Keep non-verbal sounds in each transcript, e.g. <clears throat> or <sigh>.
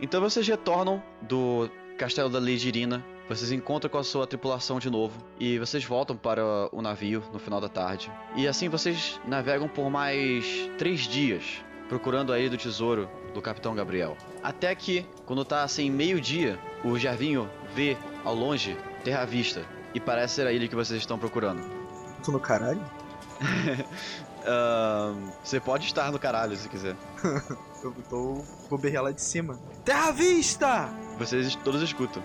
Então vocês retornam do castelo da Legirina. Vocês encontram com a sua tripulação de novo e vocês voltam para o navio no final da tarde. E assim vocês navegam por mais três dias procurando a ilha do tesouro do Capitão Gabriel. Até que, quando tá assim meio-dia, o Gervinho vê ao longe Terra à Vista e parece ser a ilha que vocês estão procurando. Tô no caralho? <laughs> Você pode estar no caralho se quiser. <laughs> Eu tô. Vou berrar lá de cima. Terra à vista! Vocês todos escutam.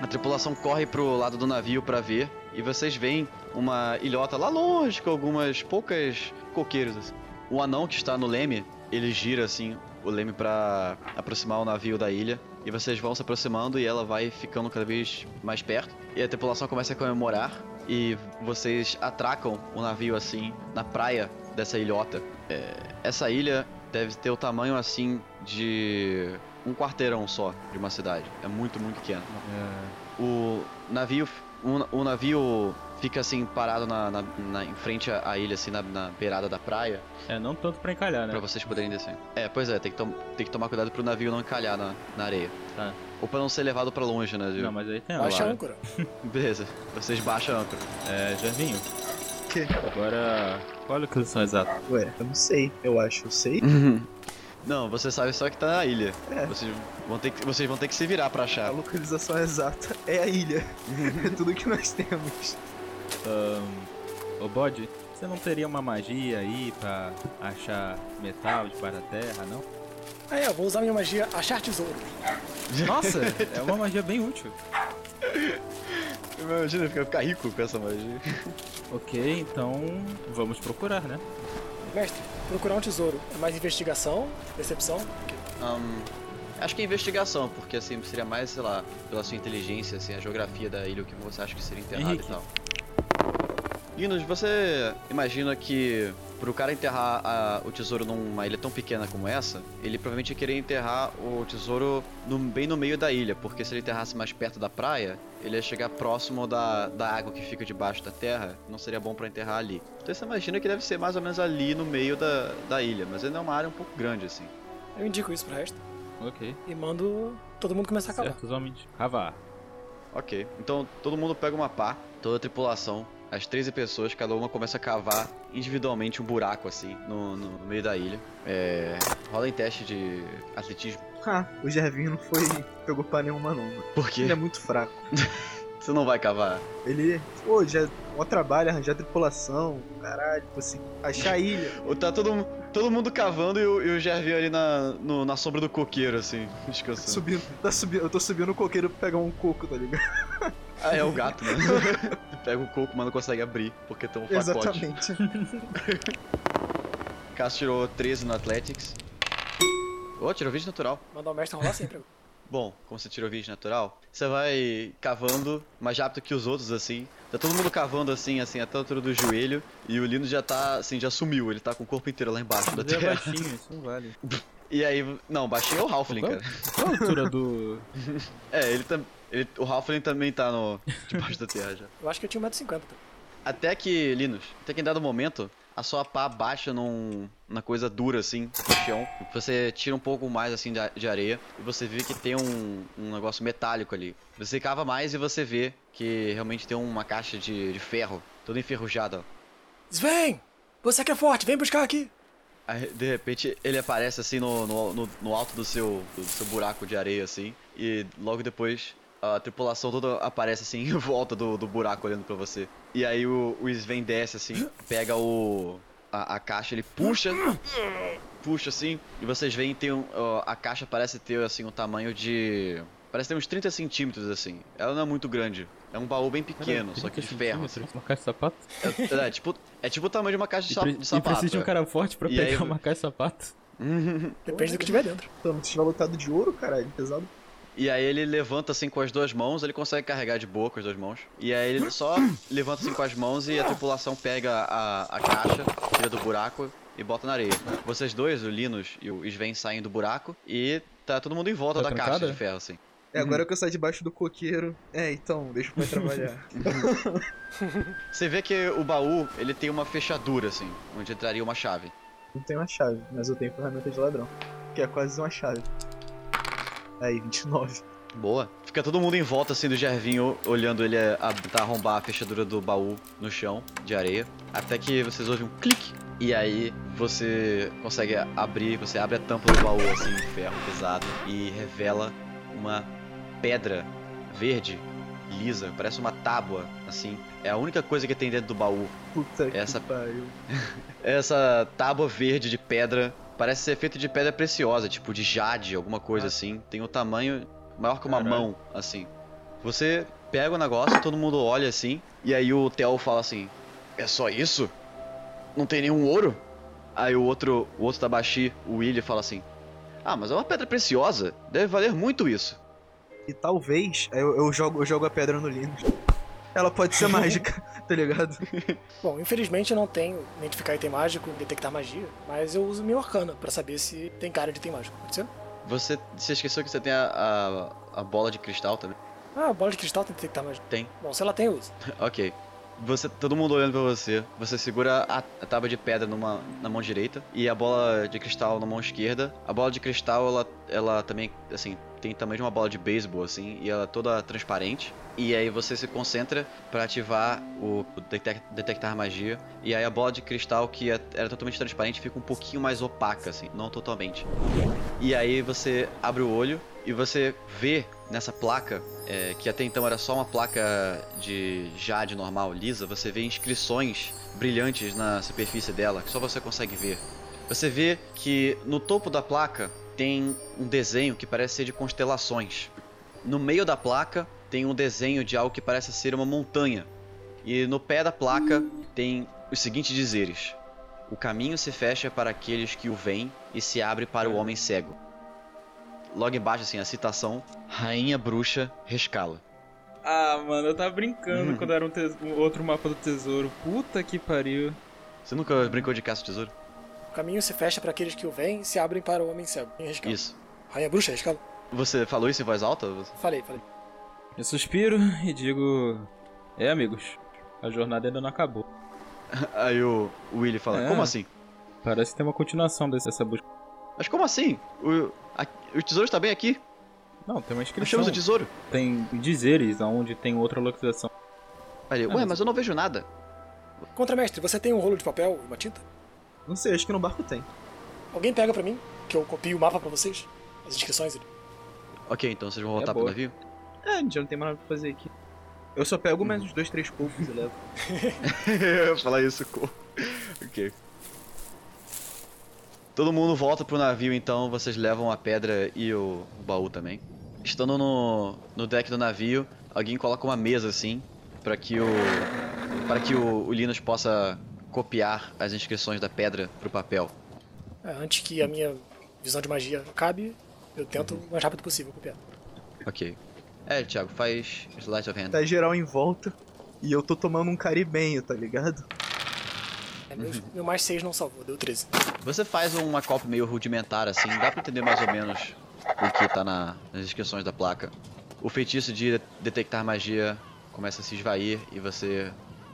A tripulação corre pro lado do navio pra ver e vocês veem uma ilhota lá longe com algumas poucas coqueiros. assim. O anão que está no leme, ele gira assim o leme pra aproximar o navio da ilha e vocês vão se aproximando e ela vai ficando cada vez mais perto e a tripulação começa a comemorar e vocês atracam o navio assim na praia dessa ilhota. É, essa ilha deve ter o tamanho assim de um quarteirão só de uma cidade. É muito, muito pequeno. O navio, o, o navio fica assim parado na, na- na- em frente à, ilha, assim na, na beirada da praia, É, não tanto pra encalhar, né? pra vocês poderem descer. É, pois é, tem que, tem que tomar cuidado pro navio não encalhar na, na areia. Tá. Ou pra não ser levado pra longe, né? Gil? Não, mas aí tem Baixa a âncora. Beleza, vocês baixam a âncora. É, Javinho. Que? Agora, qual a localização exata? Ué, eu não sei. Eu acho. Eu sei. Não, você sabe só que tá na ilha. É. Vocês, vão ter que, vocês vão ter que se virar pra A achar. localização exata é a ilha. é tudo que nós temos. Ahn, ô Bode, você não teria uma magia aí pra achar metal debaixo da terra, não? Aí, eu vou usar minha magia achar tesouro. Nossa, é uma magia bem útil. Imagina ficar, ficar rico com essa magia. <laughs> Ok, então vamos procurar, né? Mestre, procurar um tesouro é mais investigação, decepção? Ahn, acho que é investigação, porque assim seria mais, sei lá, pela sua inteligência, assim, a geografia da ilha, o que você acha que seria enterrado Henrique. e tal. Linus, você imagina que pro cara enterrar a- o tesouro numa ilha tão pequena como essa, ele provavelmente ia querer enterrar o tesouro no- bem no meio da ilha, porque se ele enterrasse mais perto da praia, ele ia chegar próximo da, da água que fica debaixo da terra, não seria bom pra enterrar ali. Então você imagina que deve ser mais ou menos ali no meio da, da ilha, mas ainda é uma área um pouco grande assim. Eu indico isso pro resto Ok. e mando todo mundo começar a cavar. Certos homens. Cavar. Ok, então todo mundo pega uma pá, toda a tripulação, as 13 pessoas, cada uma começa a cavar individualmente um buraco assim no, no meio da ilha. É. Rola em teste de atletismo. Ah, o Gervinho não foi. pegou pra nenhuma não. mano. Por quê? Ele é muito fraco. <laughs> Você não vai cavar. Ele. Pô, já. Mó trabalho, arranjar tripulação. Caralho, tipo assim. Achar a ilha. <laughs> Tá todo, todo mundo cavando e o, e o Gervinho ali na, no- na sombra do coqueiro, assim, descansando. Subindo. Tá subindo. Eu tô subindo o coqueiro pra pegar um coco, tá ligado? <laughs> Ah, é o gato, né? Pega o coco, mas não consegue abrir, porque tem um pacote. Exatamente. <laughs> Cássio tirou 13 no Athletics. Ô, tirou 20 natural. Mandar o mestre rolar sempre. Bom, como você tirou 20 natural, você vai cavando mais rápido que os outros, assim. Tá todo mundo cavando assim, assim, até a altura do joelho. E o Lino já tá, assim, já sumiu. Ele tá com o corpo inteiro lá embaixo da é terra. baixinho, isso não vale. <laughs> E aí, não, baixinho é o Halfling, cara. Qual a altura do. <laughs> É, ele também. O Halfling também tá no, debaixo da terra já. <laughs> Eu acho que eu tinha 1,50m. Até que, Linus, até que em dado momento, a sua pá baixa num, na coisa dura, assim, no chão. Você tira um pouco mais, assim, de, de areia e você vê que tem um, um negócio metálico ali. Você cava mais e você vê que realmente tem uma caixa de, de ferro, toda enferrujada. Sven! Você que é forte, vem buscar aqui! Aí, de repente, ele aparece, assim, no, no, no, no alto do seu, do seu buraco de areia, assim, e logo depois... A tripulação toda aparece assim <laughs> em volta do, do buraco olhando pra você. E aí o, o Sven desce assim, pega o. A, a caixa, ele puxa. Puxa assim. E vocês veem tem um. ó, a caixa parece ter assim um tamanho de. Parece ter uns 30 centímetros assim. Ela não é muito grande. É um baú bem pequeno, só que de ferro. Assim. Uma caixa de sapato? É, é, tipo, é tipo o tamanho de uma caixa de, E, sa- de e sapato. precisa de um é. cara forte pra E pegar aí- uma caixa de sapato. <laughs> <laughs> Depende do que tiver dentro. Então, se tiver lotado de ouro, caralho, pesado. E aí ele levanta assim com as duas mãos, ele consegue carregar de boa com as duas mãos. E aí ele só levanta assim com as mãos e a tripulação pega a, a caixa, tira do buraco e bota na areia. Vocês dois, o Linus e o Sven, saem do buraco e tá todo mundo em volta Tá da caixa trancada? de ferro, assim. É, agora que eu saio debaixo do coqueiro. É, então, deixa o pai trabalhar. <laughs> Você vê que o baú, ele tem uma fechadura, assim, onde entraria uma chave. Não tenho uma chave, mas eu tenho ferramenta de ladrão. Que é quase uma chave. Aí, 29. Boa. Fica todo mundo em volta assim do Gervinho, olhando ele a, a tentar arrombar a fechadura do baú no chão de areia. Até que vocês ouvem um clique. E aí você consegue abrir, você abre a tampa do baú assim de ferro pesado e revela uma pedra verde, lisa, parece uma tábua, assim. É a única coisa que tem dentro do baú. Puta Essa- que pariu. <laughs> Essa tábua verde de pedra parece ser feita de pedra preciosa, tipo de jade, alguma coisa Ah. assim. Tem o tamanho maior que uma Caralho. mão, assim. Você pega o negócio, todo mundo olha assim, e aí o Theo fala assim: É só isso? Não tem nenhum ouro? Aí o outro, o outro Tabaxi, o Willy, fala assim: Ah, mas é uma pedra preciosa, deve valer muito isso. E talvez aí eu, eu jogo, eu jogo a pedra no Linus. Ela pode ser <laughs> mágica, tá ligado? Bom, infelizmente eu não tenho identificar item mágico, detectar magia, mas eu uso meu arcana pra saber se tem cara de item mágico. Pode ser? Você, você esqueceu que você tem a, a, a bola de cristal também? Ah, bola de cristal tem detectar magia. Tem. Bom, se ela tem, eu uso. <laughs> Ok. Você, todo mundo olhando pra você. Você segura a, a tábua de pedra numa, na mão direita e a bola de cristal na mão esquerda. A bola de cristal, ela, ela também, assim, tem tamanho de uma bola de beisebol, assim, e ela é toda transparente. E aí você se concentra pra ativar o, o detec- detectar magia. E aí a bola de cristal, que é- era totalmente transparente, fica um pouquinho mais opaca, assim, não totalmente. E aí você abre o olho e você vê nessa placa, é, que até então era só uma placa de jade normal, lisa, você vê inscrições brilhantes na superfície dela, que só você consegue ver. Você vê que no topo da placa tem um desenho que parece ser de constelações. No meio da placa tem um desenho de algo que parece ser uma montanha. E no pé da placa tem os seguintes dizeres: O caminho se fecha para aqueles que o veem e se abre para o homem cego. Logo embaixo, assim, a citação: Rainha Bruxa Rescala. Ah, mano, eu tava brincando Uhum. quando era um, tes- um outro mapa do tesouro. Puta que pariu. Você nunca brincou de caça tesouro? O caminho se fecha pra aqueles que o veem e se abrem para o homem cego. Rescala. Isso. Rainha bruxa, rescala. Você falou isso em voz alta? Falei, falei. Eu suspiro e digo: É, amigos, a jornada ainda não acabou. <laughs> Aí o Willy fala: É. Como assim? Parece que tem uma continuação dessa busca. Mas como assim? O, a- o tesouro está bem aqui. Não, tem uma inscrição. Achamos o tesouro. Tem dizeres aonde tem outra localização. Aí Ah, Ué, mas- mas eu não vejo nada. Contramestre, você tem um rolo de papel e uma tinta? Não sei, acho que no barco tem. Alguém pega pra mim, que eu copio o mapa pra vocês? As inscrições ali. Ok, então vocês vão voltar É pro navio? É, já não tem mais nada pra fazer aqui. Eu só pego mais uns dois, três poucos e levo. <laughs> Eu ia falar isso com. <laughs> ok. Todo mundo volta pro navio, então vocês levam a pedra e o, o baú também. Estando no, no deck do navio, alguém coloca uma mesa assim para que o para que o, o Linus possa copiar as inscrições da pedra pro papel. É, antes que a minha visão de magia acabe, eu tento o mais rápido possível copiar. Ok. É, Thiago, faz Sleight of Hand. Tá geral em volta e eu tô tomando um caribenho, tá ligado? É, meu, meu mais 6 não salvou, deu 13. Você faz uma cópia meio rudimentar assim, dá pra entender mais ou menos o que tá na- nas inscrições da placa. O feitiço de detectar magia começa a se esvair e você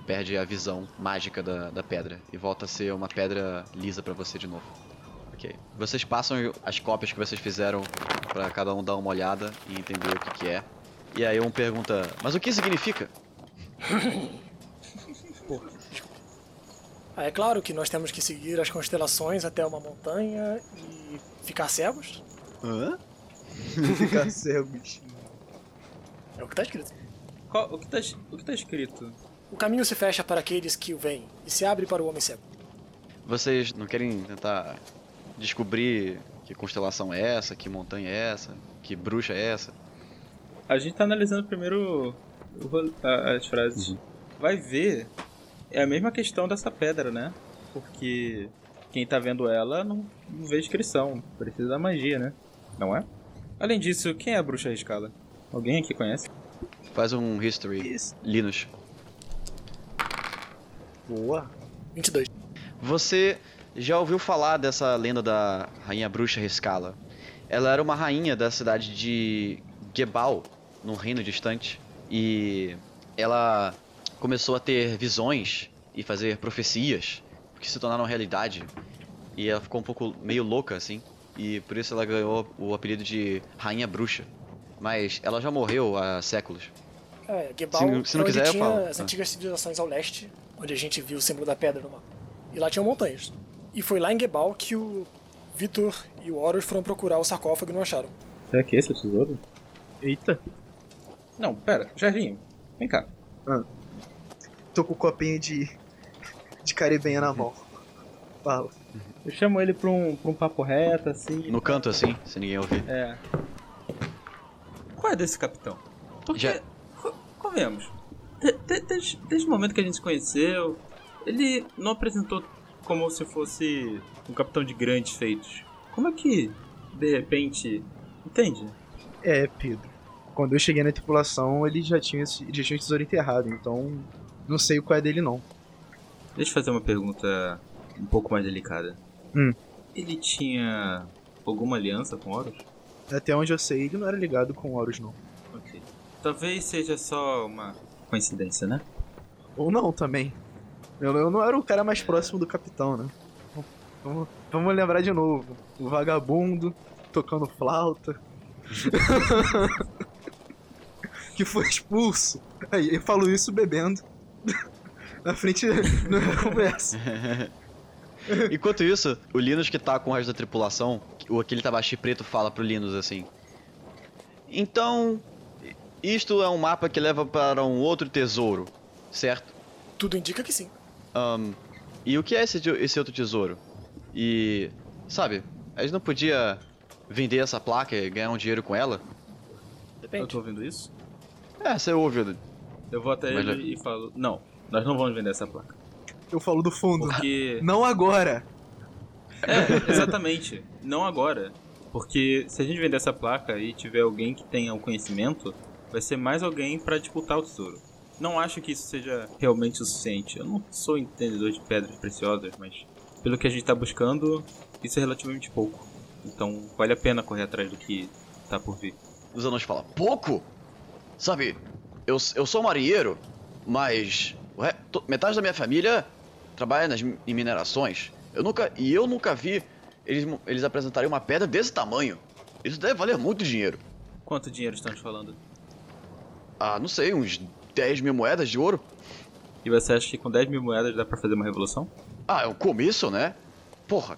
perde a visão mágica da, da pedra e volta a ser uma pedra lisa pra você de novo. Ok. Vocês passam as cópias que vocês fizeram pra cada um dar uma olhada e entender o que, que é. E aí um pergunta, mas o que significa? <laughs> Ah, é claro que nós temos que seguir as constelações até uma montanha e ficar cegos. Hã? <laughs> Ficar cego, bichinho. É o que tá escrito. Qual- o, que tá, es- o que tá escrito? O caminho se fecha para aqueles que o veem e se abre para o homem cego. Vocês não querem tentar descobrir que constelação é essa, que montanha é essa, que bruxa é essa? A gente tá analisando primeiro o rolo- a- as frases. Vai ver, é a mesma questão dessa pedra, né? Porque quem tá vendo ela não, não vê inscrição, precisa da magia, né? Não é? Além disso, quem é a bruxa Rescala? Alguém aqui conhece? Faz um history, Isso. Linus. Boa. 22. Você já ouviu falar dessa lenda da rainha bruxa Rescala? Ela era uma rainha da cidade de Gebal, num reino distante, e ela começou a ter visões e fazer profecias que se tornaram realidade. E ela ficou um pouco meio louca assim. e por isso ela ganhou o apelido de Rainha Bruxa. Mas ela já morreu há séculos. É, Gebal Se- se não é quiser, eu tinha falo. as Ah. antigas civilizações ao leste, onde a gente viu o símbolo da pedra no mapa. E lá tinham montanhas. E foi lá em Gebal que o Vitor e o Horus foram procurar o sarcófago e não acharam. Será que esse é o tesouro? Eita, Não, pera, Jardim, vem cá. Tô com o copinho de. de caribenha na mão. Fala. Eu chamo ele pra um, pra um papo reto, assim. No canto assim, se ninguém ouvir. É. Qual é desse capitão? Porque, Já- co- convenhamos, de- de- desde, desde o momento que a gente se conheceu, ele não apresentou como se fosse um capitão de grandes feitos. Como é que, de repente, entende? É, Pedro. Quando eu cheguei na tripulação, ele já tinha, esse- já tinha o tesouro enterrado, então. Não sei qual é dele não. Deixa eu fazer uma pergunta um pouco mais delicada. Hum. Ele tinha alguma aliança com Horus? Até onde eu sei, ele não era ligado com Horus, não. Ok. Talvez seja só uma coincidência, né? Ou não também. Eu, eu não era o cara mais próximo do capitão, né? Vamos, vamos lembrar de novo. O vagabundo tocando flauta. <laughs> <laughs> que foi expulso. Aí eu falo isso bebendo. <laughs> Na frente da conversa. <laughs> Enquanto isso, o Linus que tá com o resto da tripulação, o aquele tabaxi preto fala pro Linus assim. Então, isto é um mapa que leva para um outro tesouro, certo? Tudo indica que sim. Ahn, e o que é esse, esse outro tesouro? E, sabe, a gente não podia vender essa placa e ganhar um dinheiro com ela? Eu Depende. tô ouvindo isso? É, você ouviu. Eu vou até Mas ele e falo: Não, nós não vamos vender essa placa. Eu falo do fundo. Porque. <laughs> Não agora. É, exatamente. Não agora. Porque se a gente vender essa placa e tiver alguém que tenha o conhecimento, vai ser mais alguém pra disputar o tesouro. Não acho que isso seja realmente o suficiente. Eu não sou entendedor de pedras preciosas, mas pelo que a gente tá buscando, isso é relativamente pouco. Então vale a pena correr atrás do que tá por vir. Os anões falam, pouco? Sabe, eu, eu sou marinheiro, mas re- metade da minha família trabalha nas, em minerações. Eu nunca, e eu nunca vi eles, eles apresentarem uma pedra desse tamanho. Isso deve valer muito dinheiro. Quanto dinheiro estamos falando? Ah, não sei, uns 10 mil moedas de ouro? E você acha que com 10 mil moedas dá pra fazer uma revolução? Ah, é um começo, né? Porra,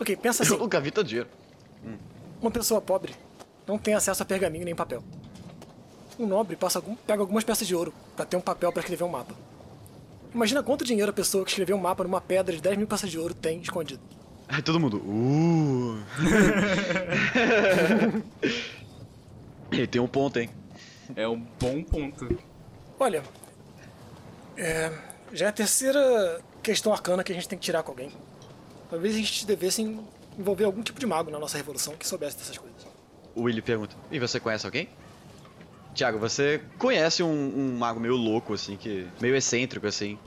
Ok, pensa <laughs> eu assim: nunca vi tanto dinheiro. uma pessoa pobre não tem acesso a pergaminho nem papel. Um nobre passa algum- pega algumas peças de ouro pra ter um papel pra escrever um mapa. Imagina quanto dinheiro a pessoa que escreveu um mapa numa pedra de 10 mil peças de ouro tem escondido. Aí todo mundo, uh. <laughs> Ele tem um ponto, hein? É um bom ponto. Olha, é, já é a terceira questão arcana que a gente tem que tirar com alguém. Talvez a gente devesse envolver algum tipo de mago na nossa revolução que soubesse dessas coisas. O Willy pergunta: E você conhece alguém? Tiago, você conhece um, um mago meio louco, assim, que. meio excêntrico, assim,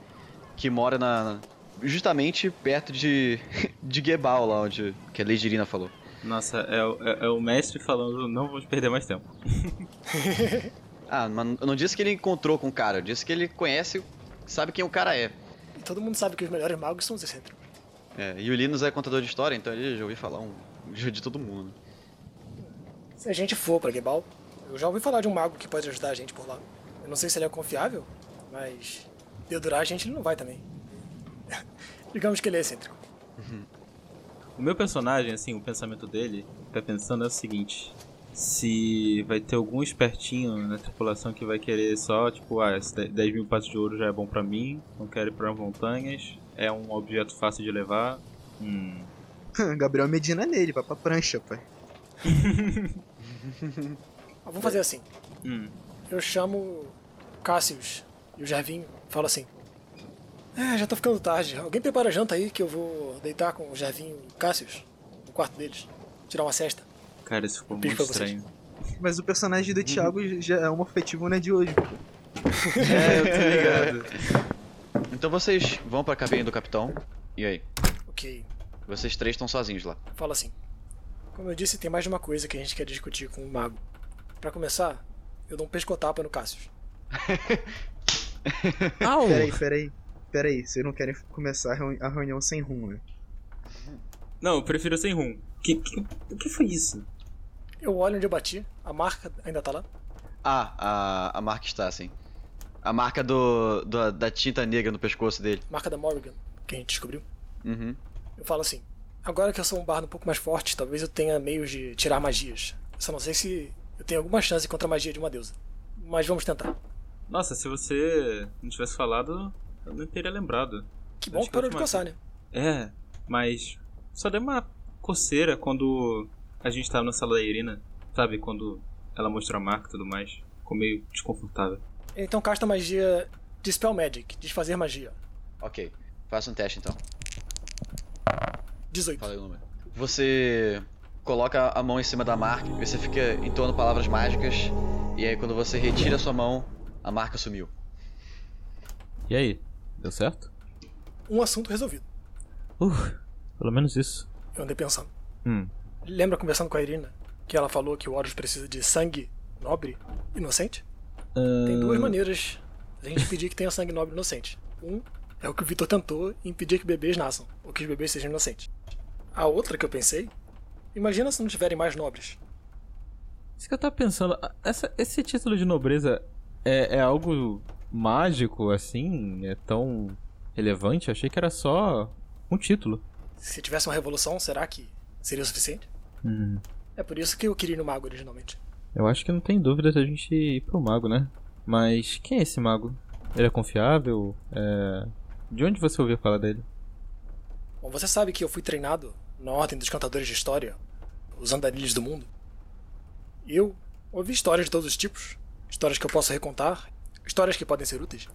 que mora na. justamente perto de. <laughs> de Gebal, lá onde. que a Lady Irina falou. Nossa, é, o- é- é o mestre falando, não vamos perder mais tempo. <laughs> Ah, mas eu não disse que ele encontrou com o cara, eu disse que ele conhece, sabe quem o cara é. E todo mundo sabe que os melhores magos são os excêntricos. É, e o Linus é contador de história, então ele já ouviu falar um, de todo mundo. Se a gente for pra Gebal, eu já ouvi falar de um mago que pode ajudar a gente por lá. Eu não sei se ele é confiável, mas dedurar a gente ele não vai também. <laughs> Digamos que ele é excêntrico. O meu personagem, assim, o pensamento dele, tá pensando é o seguinte: se vai ter algum espertinho na tripulação que vai querer só, tipo, ah, esse 10 mil passos de ouro já é bom pra mim, não quero ir pra montanhas, é um objeto fácil de levar. Hum. <laughs> Gabriel Medina nele, vai pra prancha, pai. <laughs> Vamos fazer assim. Hum. Eu chamo Cassius e o Jarvinho falo assim. É, já tá ficando tarde. Alguém prepara a janta aí que eu vou deitar com o Jarvinho e o Cassius no quarto deles. Tirar uma cesta. Cara, isso ficou muito estranho. Mas o personagem do Thiago já é homofetivo, não é de hoje. <laughs> É, eu tô ligado. <laughs> Então vocês vão pra cabine do capitão, e aí? Ok. Vocês três estão sozinhos lá. Fala assim. Como eu disse, tem mais de uma coisa que a gente quer discutir com o mago. Pra começar, eu dou um pescotapa no Cassius. <laughs> Au! Peraí, peraí. Peraí, vocês não querem começar a reuni- a reunião sem rumo, né? Não, eu prefiro sem rum. Que, que, o que foi isso? Eu olho onde eu bati, a marca ainda tá lá. Ah, a, a marca está assim. A marca do, do- da tinta negra no pescoço dele. Marca da Morrigan, que a gente descobriu. Uhum. Eu falo assim: agora que eu sou um bardo um pouco mais forte, talvez eu tenha meios de tirar magias. Eu só não sei se eu tenho alguma chance contra a magia de uma deusa. Mas vamos tentar. Nossa, se você não tivesse falado, eu não teria lembrado. Que bom Acho que parou de coçar, né? É, mas só deu uma coceira quando a gente tava na sala da Irina. Sabe, quando ela mostrou a marca e tudo mais. Ficou meio desconfortável. Então casta magia de Spell Magic, desfazer magia. Ok. Faça um teste então. 18. Fala aí o número. Você coloca a mão em cima da marca e você fica entoando palavras mágicas. E aí quando você retira a sua mão, a marca sumiu. E aí? Deu certo? Um assunto resolvido. Uh, pelo menos isso. Eu andei pensando. Hum. Lembra conversando com a Irina que ela falou que o Horus precisa de sangue nobre inocente? Tem duas maneiras da gente impedir que tenha sangue nobre inocente. Um é o que o Vitor tentou impedir que bebês nasçam, ou que os bebês sejam inocentes. A outra que eu pensei, imagina se não tiverem mais nobres. Isso que eu tava pensando, a- essa- esse título de nobreza é, é algo mágico, assim? É tão relevante? Eu achei que era só um título. Se tivesse uma revolução, será que seria o suficiente? Hum. É por isso que eu queria ir no mago originalmente. Eu acho que não tem dúvida da gente ir pro mago, né? Mas quem é esse mago? Ele é confiável? É... De onde você ouviu falar dele? Bom, você sabe que eu fui treinado na Ordem dos Cantadores de História, os andarilhos do mundo. Eu ouvi histórias de todos os tipos, histórias que eu posso recontar, histórias que podem ser úteis.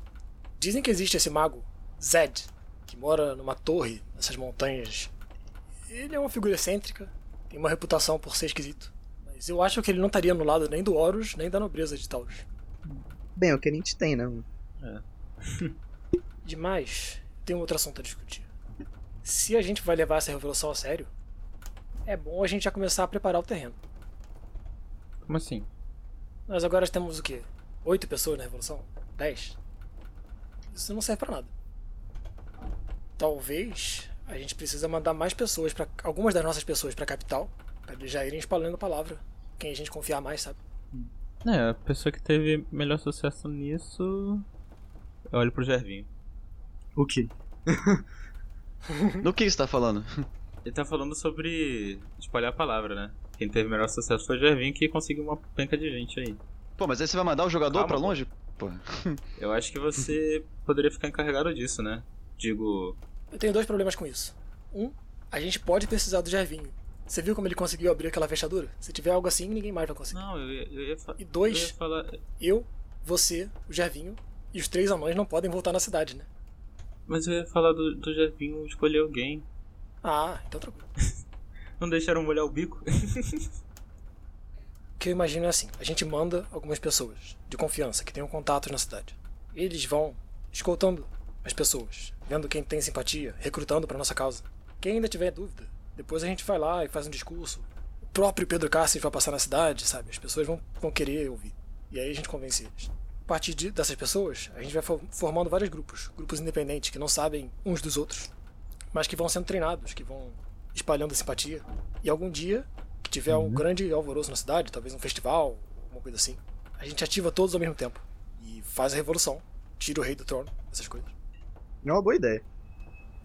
Dizem que existe esse mago, Zed, que mora numa torre nessas montanhas. Ele é uma figura excêntrica, tem uma reputação por ser esquisito. Mas eu acho que ele não estaria no lado nem do Horus, nem da nobreza de Taurus. Bem, é o que a gente tem, né? <laughs> Demais, tem um outro assunto a discutir. Se a gente vai levar essa revolução a sério, é bom a gente já começar a preparar o terreno. Como assim? Nós agora temos o quê? Oito pessoas na revolução? Dez? Isso não serve pra nada. Talvez a gente precisa mandar mais pessoas para algumas das nossas pessoas pra capital, pra eles já irem espalhando a palavra. Quem a gente confiar mais, sabe? É, a pessoa que teve melhor sucesso nisso. Eu olho pro Gervinho. O quê? <laughs> Do que você tá falando? Ele tá falando sobre espalhar a palavra, né? Quem teve melhor sucesso foi o Gervinho que conseguiu uma penca de gente aí. Pô, mas aí você vai mandar o jogador Calma, pra longe? Pô. Eu acho que você <laughs> poderia ficar encarregado disso, né? Digo, Eu tenho dois problemas com isso. Um, a gente pode precisar do Gervinho. Você viu como ele conseguiu abrir aquela fechadura? Se tiver algo assim, ninguém mais vai conseguir. não, eu ia, eu ia, fa- E eu dois, ia falar. eu, você, o Gervinho e os três anões não podem voltar na cidade, né? Mas eu ia falar do, do Gervinho escolher alguém. Ah, então tranquilo. <laughs> Não deixaram molhar o bico? O <laughs> que eu imagino é assim: a gente manda algumas pessoas de confiança que tenham contatos na cidade. Eles vão escoltando as pessoas, vendo quem tem simpatia, recrutando para nossa causa. Quem ainda tiver dúvida, depois a gente vai lá e faz um discurso. O próprio Pedro Cáceres vai passar na cidade, sabe? As pessoas vão, vão querer ouvir. E aí a gente convence eles. A partir de- dessas pessoas, a gente vai fo- formando vários grupos, grupos independentes que não sabem uns dos outros, mas que vão sendo treinados, que vão espalhando simpatia. E algum dia que tiver um grande alvoroço na cidade, talvez um festival, alguma coisa assim, a gente ativa todos ao mesmo tempo e faz a revolução, tira o rei do trono, essas coisas. É uma boa ideia.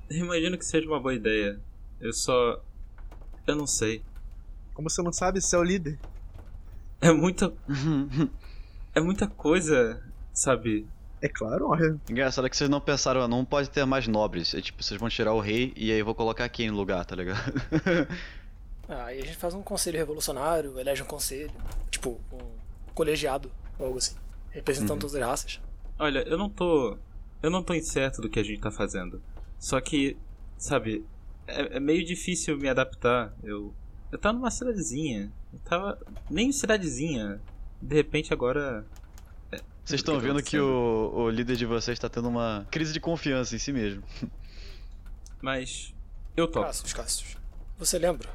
Eu imagino que seja uma boa ideia. Eu só. Eu não sei. Como você não sabe, você é o líder. É muita. <laughs> É muita coisa, sabe? É claro, olha. Engraçado é que vocês não pensaram, não pode ter mais nobres. É tipo, vocês vão tirar o rei e aí eu vou colocar quem no lugar, tá ligado? <laughs> Ah, e a gente faz um conselho revolucionário, elege um conselho, tipo, um colegiado, ou algo assim, representando todas as raças. Olha, eu não tô. Eu não tô incerto do que a gente tá fazendo. Só que, sabe, é, é meio difícil me adaptar. Eu. Eu tava numa cidadezinha. Eu tava. Nem cidadezinha. De repente agora. Vocês estão vendo que o, o líder de vocês tá tendo uma crise de confiança em si mesmo. Mas. Eu topo. Cassius, Cassius. Você lembra,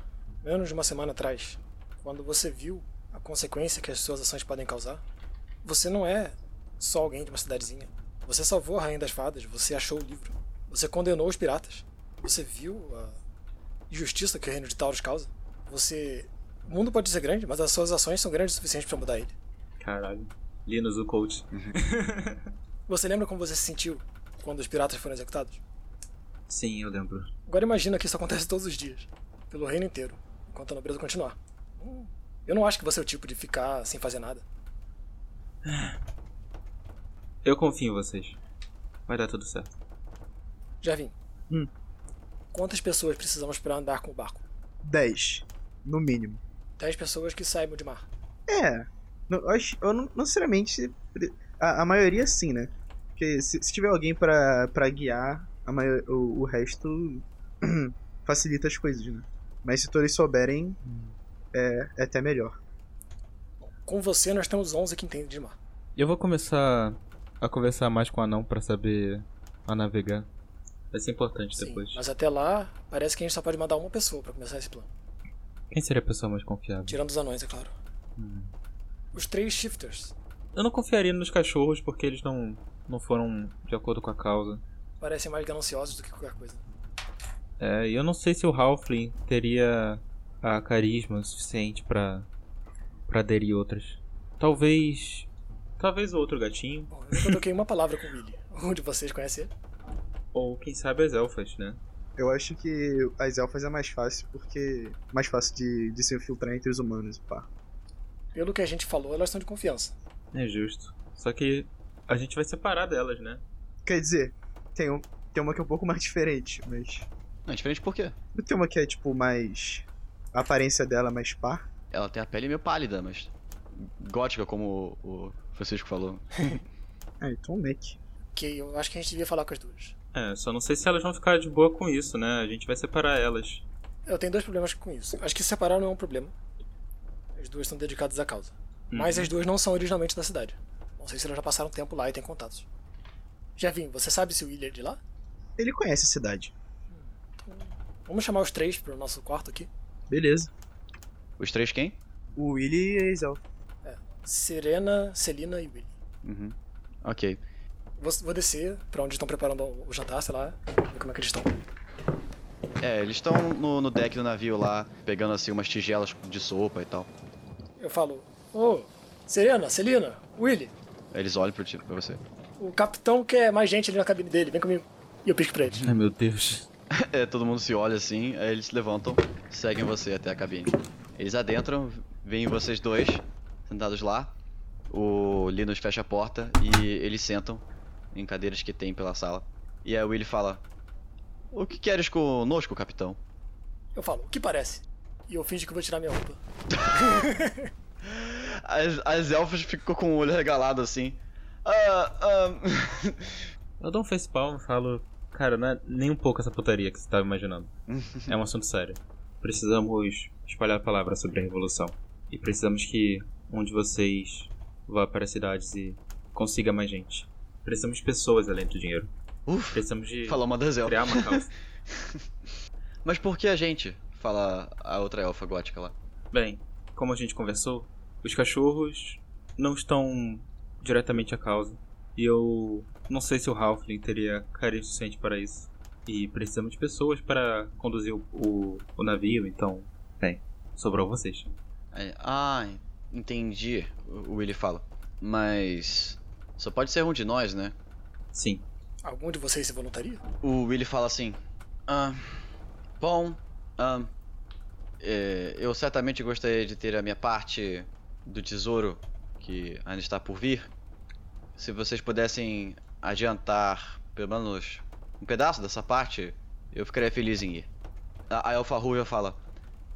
menos de uma semana atrás, quando você viu a consequência que as suas ações podem causar? Você não é só alguém de uma cidadezinha. Você salvou a Rainha das Fadas, você achou o livro. Você condenou os piratas. Você viu a injustiça que o reino de Taurus causa. Você. O mundo pode ser grande, mas as suas ações são grandes o suficiente pra mudar ele. Caralho. Linus, o coach. <laughs> Você lembra como você se sentiu quando os piratas foram executados? Sim, eu lembro. Agora imagina que isso acontece todos os dias, pelo reino inteiro, enquanto a nobreza continuar. Eu não acho que você é o tipo de ficar sem fazer nada. <sighs> Eu confio em vocês. Vai dar tudo certo. Já vim. Hum. Quantas pessoas precisamos para andar com o barco? 10, no mínimo. 10 pessoas que saibam de mar. É. Não, eu, acho, eu não, não necessariamente. A, a maioria sim, né? Porque se, se tiver alguém pra, pra guiar, a maio- o, o resto <clears throat> facilita as coisas, né? Mas se todos souberem, é, é até melhor. Com você, nós temos 11 que entendem de mar. Eu vou começar a conversar mais com o anão pra saber a navegar. Vai ser importante Sim, depois. mas até lá, parece que a gente só pode mandar uma pessoa pra começar esse plano. Quem seria a pessoa mais confiável? Tirando os anões, é claro. Os três shifters. Eu não confiaria nos cachorros porque eles não, não foram de acordo com a causa. Parecem mais gananciosos do que qualquer coisa. É, e eu não sei se o Halfling teria a carisma suficiente pra, pra aderir outras. Talvez. Talvez o outro gatinho. Bom, eu nunca toquei uma palavra com o Willy. <laughs> Um de vocês conhece ele? Ou quem sabe as elfas, né? Eu acho que as elfas é mais fácil, porque. Mais fácil de, de se infiltrar entre os humanos, pá. Pelo que a gente falou, elas são de confiança. É justo. Só que a gente vai separar delas, né? Quer dizer, tem, um, tem uma que é um pouco mais diferente, mas. Não, diferente por quê? Não tem uma que é, tipo, mais. A aparência dela é mais pá. Ela tem a pele meio pálida, mas. gótica, como o o Francisco falou. <laughs> Ah, então Mac. Que eu acho que a gente devia falar com as duas. É, só não sei se elas vão ficar de boa com isso, né? A gente vai separar elas. Eu tenho dois problemas com isso. Acho que separar não é um problema. As duas estão dedicadas à causa. Mas as duas não são originalmente da cidade. Não sei se elas já passaram tempo lá e têm contatos. Já vim, você sabe se o William é de lá? Ele conhece a cidade. Vamos chamar os três pro nosso quarto aqui. Beleza. Os três quem? O Willy e a Isel. Serena, Celina e Willy. Uhum. Ok. Vou, vou descer pra onde estão preparando o jantar, sei lá, ver como é que eles estão. É, eles estão no, no deck do navio lá, pegando assim umas tigelas de sopa e tal. Eu falo, ô, Serena, Celina, Willy, Eles olham pro ti, pra você. o capitão quer mais gente ali na cabine dele, vem comigo. E eu pisco pra eles. Ai meu Deus. <laughs> É, todo mundo se olha assim, aí eles se levantam, seguem você até a cabine. Eles adentram, veem vocês dois, sentados lá. O Linus fecha a porta e eles sentam em cadeiras que tem pela sala. E aí o Willy fala: O que queres conosco, capitão? Eu falo, o que parece? E eu finge que vou tirar minha roupa. <laughs> As, as elfas ficam com o olho regalado assim. Ah, ah. Eu dou um facepalm e falo, cara, não é nem um pouco essa putaria que você tava imaginando. é um assunto sério. Precisamos espalhar a palavra sobre a revolução. E precisamos que um de vocês vá para as cidades e consiga mais gente. Precisamos de pessoas além do dinheiro. Uf, Precisamos de falou uma das elfas. criar uma causa. <laughs> Mas por que a gente? Fala a outra elfa gótica lá. Bem, como a gente conversou, os cachorros não estão diretamente à causa. E eu não sei se o Halfling teria carinho suficiente para isso. E precisamos de pessoas para conduzir o, o, o navio, então, bem, sobrou vocês. Aí, ah, entendi. O o Willy fala. Mas. Só pode ser um de nós, né? Sim, Algum de vocês se voluntaria? O Willy fala assim: Ah, bom, ah, é, eu certamente gostaria de ter a minha parte do tesouro que ainda está por vir. Se vocês pudessem adiantar pelo menos um pedaço dessa parte, eu ficaria feliz em ir. A, a Elfa Ruiva fala: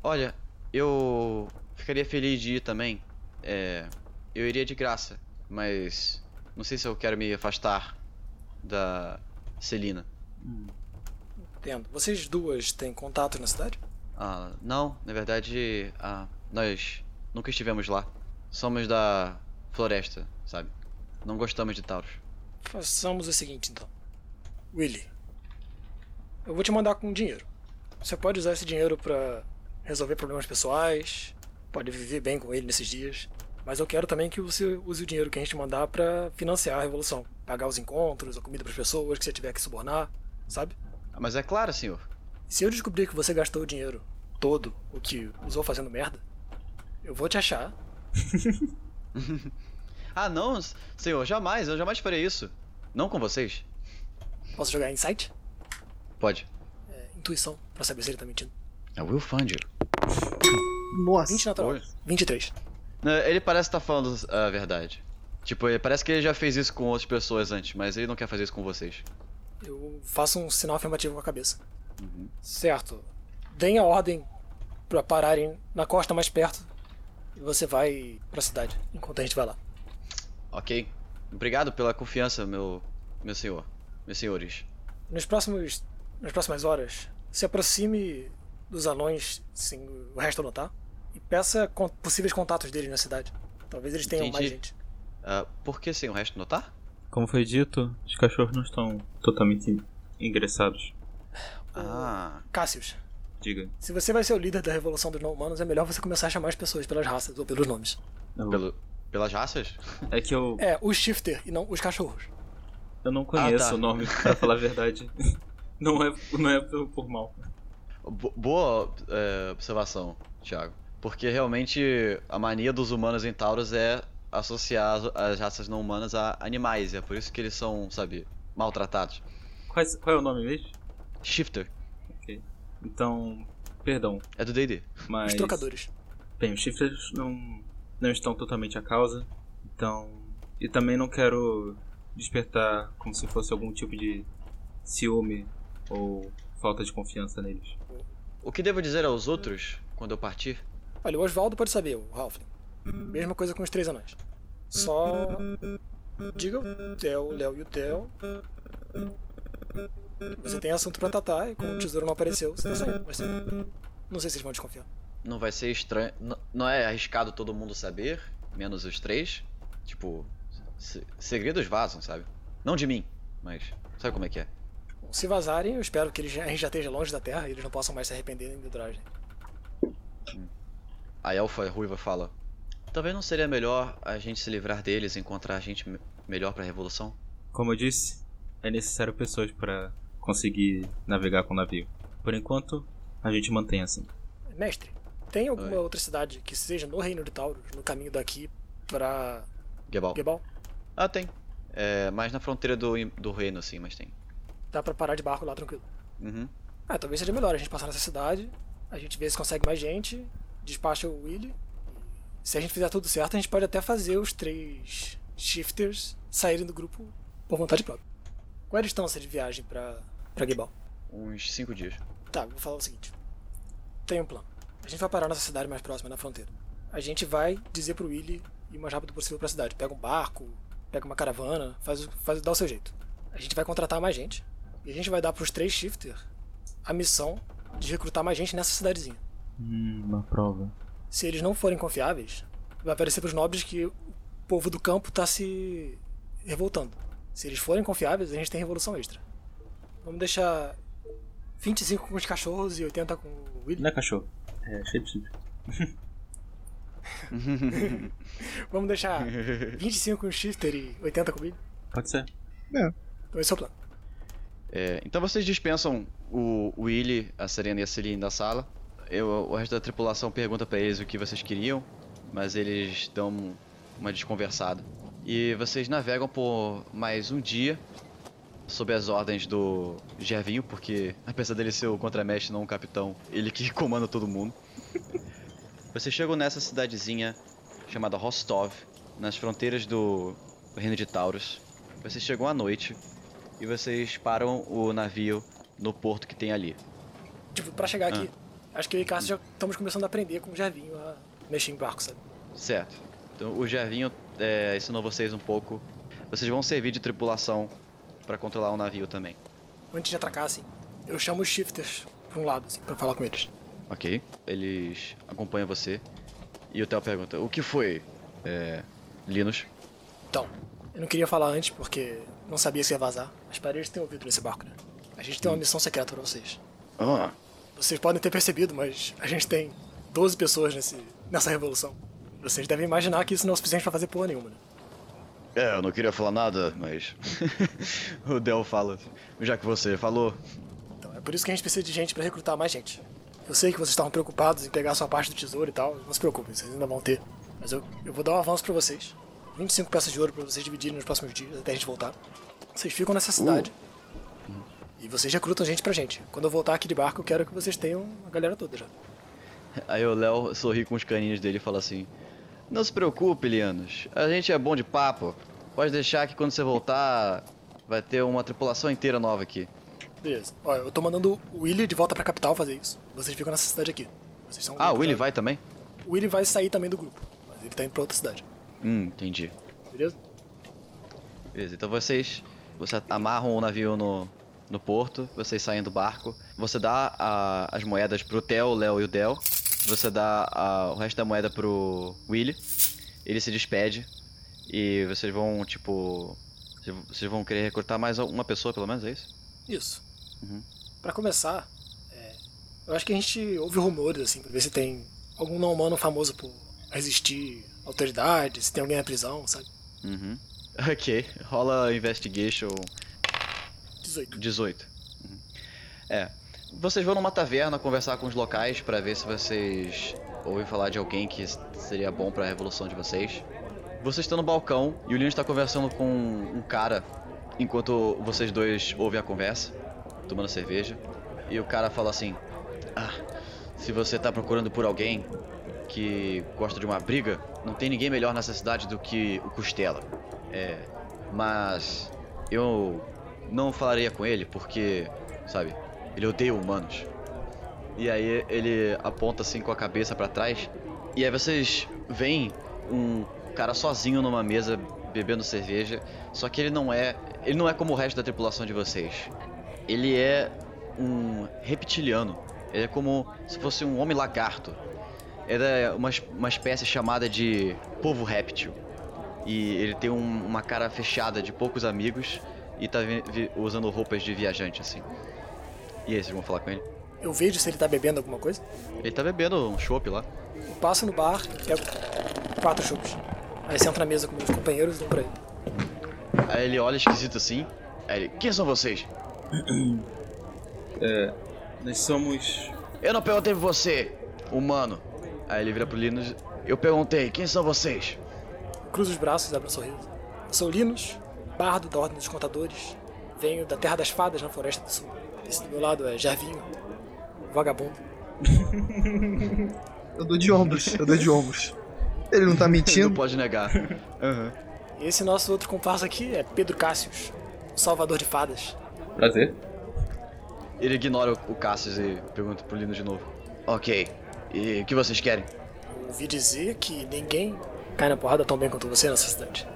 Olha, eu ficaria feliz de ir também. É, eu iria de graça, mas não sei se eu quero me afastar da Celina. Entendo. Vocês duas têm contato na cidade? Ah, não, na verdade, ah, nós nunca estivemos lá. Somos da floresta, sabe? Não gostamos de Taurus. Façamos o seguinte então. Willy, eu vou te mandar com dinheiro. Você pode usar esse dinheiro pra resolver problemas pessoais, pode viver bem com ele nesses dias. Mas eu quero também que você use o dinheiro que a gente mandar pra financiar a revolução. Pagar os encontros, a comida pras pessoas que você tiver que subornar, sabe? Mas é claro, senhor. Se eu descobrir que você gastou o dinheiro todo o que usou fazendo merda, eu vou te achar. <laughs> Ah, não, senhor, jamais, eu jamais farei isso. Não com vocês. Posso jogar Insight? Pode. É, intuição, pra saber se ele tá mentindo. I will find you. Nossa. 20 natural. Oi. 23. Não, Ele parece estar falando a verdade. Tipo, parece que ele já fez isso com outras pessoas antes, mas ele não quer fazer isso com vocês. Eu faço um sinal afirmativo com a cabeça. Uhum. Certo. Deem a ordem pra pararem na costa mais perto e você vai pra cidade enquanto a gente vai lá. Ok. Obrigado pela confiança, meu, meu senhor. Meus senhores. Nos próximos, nas próximas horas, se aproxime dos anões, sem o resto não tá, e peça possíveis contatos deles na cidade. Talvez eles tenham mais Entendi. gente. Ah, por que sem o resto notar? Como foi dito, os cachorros não estão totalmente ingressados. Ah. Cassius, Diga. se você vai ser o líder da revolução dos não-humanos, é melhor você começar a chamar as pessoas pelas raças ou pelos nomes. Eu- Pelo, pelas raças? É que eu, É, os shifter e não os cachorros. eu não conheço Ah, tá. o nome, pra falar a verdade. <laughs> Não é, não é por, por mal. Bo- boa é, observação, Thiago. Porque realmente a mania dos humanos em Taurus é associar as- as raças não humanas a animais. É por isso que eles são, sabe, maltratados. Quais- qual é o nome mesmo? Shifter. Ok. Então, perdão, É do D&D. mas... Os trocadores. Bem, os chifres não, não estão totalmente a causa, então... E também não quero despertar como se fosse algum tipo de ciúme ou falta de confiança neles. O que devo dizer aos outros quando eu partir? Olha, o Oswaldo pode saber, o Halfling. Mesma coisa com os três anões. Só. Diga o Theo, o Léo e o Theo. Você tem assunto pra tratar e como o tesouro não apareceu, você tá saindo. Vai ser. Não sei se eles vão desconfiar. Não vai ser estranho. n- Não é arriscado todo mundo saber, menos os três. Tipo, se- segredos vazam, sabe? Não de mim, mas sabe como é que é? Bom, se vazarem, eu espero que eles já, a gente já esteja longe da Terra e eles não possam mais se arrepender nem do Dragem. A elfa ruiva fala: Talvez não seria melhor a gente se livrar deles e encontrar gente me- melhor pra revolução? Como eu disse, é necessário pessoas para conseguir navegar com o navio. Por enquanto, a gente mantém assim. Mestre, tem alguma Oi. outra cidade que seja no Reino de Taurus, no caminho daqui pra Gebal. Gebal? Ah, tem. É, mais na fronteira do, do reino, assim, mas tem. Dá pra parar de barco lá tranquilo. Uhum. Ah, talvez seja melhor a gente passar nessa cidade, a gente vê se consegue mais gente, despacha o Willy. Se a gente fizer tudo certo, a gente pode até fazer os três shifters saírem do grupo por vontade própria. Qual é a distância de viagem pra, pra Gebal? Uns cinco dias. Tá, vou falar o seguinte. Tem um plano. A gente vai parar nessa cidade mais próxima, na fronteira. A gente vai dizer pro Willy ir o mais rápido possível pra cidade. Pega um barco, pega uma caravana, faz, o- faz, dá o seu jeito. A gente vai contratar mais gente. E a gente vai dar pros três shifters a missão de recrutar mais gente nessa cidadezinha. Hum, uma prova. Se eles não forem confiáveis, vai aparecer pros nobres que o povo do campo tá se revoltando. Se eles forem confiáveis, a gente tem revolução extra. Vamos deixar 25 com os cachorros e 80 com o Willy. Não é cachorro, é shape <laughs> Vamos deixar 25 com o Shifter e 80 com o Willy. Pode ser. Então esse é o plano. É, então vocês dispensam o o Willy, a Serena e a Celine da sala. Eu, o resto da tripulação pergunta pra eles o que vocês queriam, mas eles dão uma desconversada. E vocês navegam por mais um dia, sob as ordens do Gervinho, porque apesar dele ser o contramestre, não o capitão, ele que <laughs> comanda todo mundo. Vocês chegam nessa cidadezinha chamada Rostov, nas fronteiras do Reino de Taurus. Vocês chegam à noite e vocês param o navio no porto que tem ali. Tipo, pra chegar aqui, acho que eu e Cássio já estamos começando a aprender com o Gervinho a mexer em barco, sabe? Certo. Então o Gervinho é, ensinou vocês um pouco. Vocês vão servir de tripulação pra controlar o navio também. Antes de atracar, assim, eu chamo os Shifters pra um lado, assim, pra falar com eles. Ok? Eles acompanham você. E o Theo pergunta: O que foi, é, Linus? Então, eu não queria falar antes porque não sabia se ia vazar. As paredes têm ouvido nesse barco, né? A gente tem uma missão secreta pra vocês. Ah, Vocês podem ter percebido, mas a gente tem 12 pessoas nesse, nessa revolução. Vocês devem imaginar que isso não é o suficiente pra fazer porra nenhuma, né? é, eu não queria falar nada, mas. <laughs> o Del fala: Já que você falou. Então é por isso que a gente precisa de gente pra recrutar mais gente. Eu sei que vocês estavam preocupados em pegar a sua parte do tesouro e tal. Não se preocupem, vocês ainda vão ter. Mas eu, eu vou dar um avanço pra vocês. 25 peças de ouro pra vocês dividirem nos próximos dias, até a gente voltar. Vocês ficam nessa cidade. E vocês recrutam gente pra gente. Quando eu voltar aqui de barco, eu quero que vocês tenham a galera toda já. Aí o Léo sorri com os caninhos dele e fala assim: Não se preocupe, Lianos. A gente é bom de papo. Pode deixar que quando você voltar, vai ter uma tripulação inteira nova aqui. Beleza. Olha, eu tô mandando o Willy de volta pra capital fazer isso. Vocês ficam nessa cidade aqui. Vocês são um Ah, o Willy vai também? O Willy vai sair também do grupo. Mas ele tá indo pra outra cidade. Hum, entendi. Beleza? Beleza, então vocês. Você amarram o navio no, no porto, vocês saem do barco. Você dá a- as moedas pro Theo, o Léo e o Del. Você dá a- o resto da moeda pro Willy. Ele se despede. E vocês vão, tipo. vocês- vão querer recrutar mais uma pessoa, pelo menos, é isso? Isso. Uhum. Pra começar, é, eu acho que a gente ouve rumores, assim, pra ver se tem algum não humano famoso por resistir à autoridade, se tem alguém na prisão, sabe? Uhum. <laughs> Ok, rola Investigation 18. 18. Uhum. É. Vocês vão numa taverna conversar com os locais pra ver se vocês ouvem falar de alguém que seria bom pra revolução de vocês. Vocês estão no balcão e o Leon está conversando com um cara enquanto vocês dois ouvem a conversa, tomando cerveja. E o cara fala assim: Ah, se você tá procurando por alguém que gosta de uma briga, não tem ninguém melhor nessa cidade do que o Costela. É. Mas eu não falaria com ele porque, sabe, ele odeia humanos. E aí ele aponta assim com a cabeça pra trás. E aí vocês veem um cara sozinho numa mesa bebendo cerveja, só que ele não é, ele não é como o resto da tripulação de vocês. Ele é um reptiliano. Ele é como se fosse um homem lagarto. Ele é uma, uma espécie chamada de povo réptil. E ele tem um- uma cara fechada de poucos amigos e tá usando roupas de viajante assim. E aí, vocês vão falar com ele? Eu vejo se ele tá bebendo alguma coisa. Ele tá bebendo um chopp lá. Eu passo no bar e pego quatro chupos. Aí sento na mesa com meus companheiros e dou pra ele. Aí ele olha esquisito assim. Aí ele, quem são vocês? Nós somos. Eu não perguntei por você, humano. Aí ele vira pro Linus. Eu perguntei, quem são vocês? Eu cruzo os braços e abro um sorriso. Eu sou Linus, bardo da Ordem dos Contadores. Venho da Terra das Fadas, na Floresta do Sul. Esse do meu lado é Gervinho, vagabundo. <laughs> Eu dou de ombros, eu dou de ombros. Ele não tá Não mentindo. pode negar. <laughs> Aham. E esse nosso outro comparsa aqui é Pedro Cássius, o salvador de fadas. Prazer. Ele ignora o, Cassius e pergunta pro Linus de novo. Ok. E o que vocês querem? Ouvi dizer que ninguém cai na porrada tão bem quanto você nessa cidade.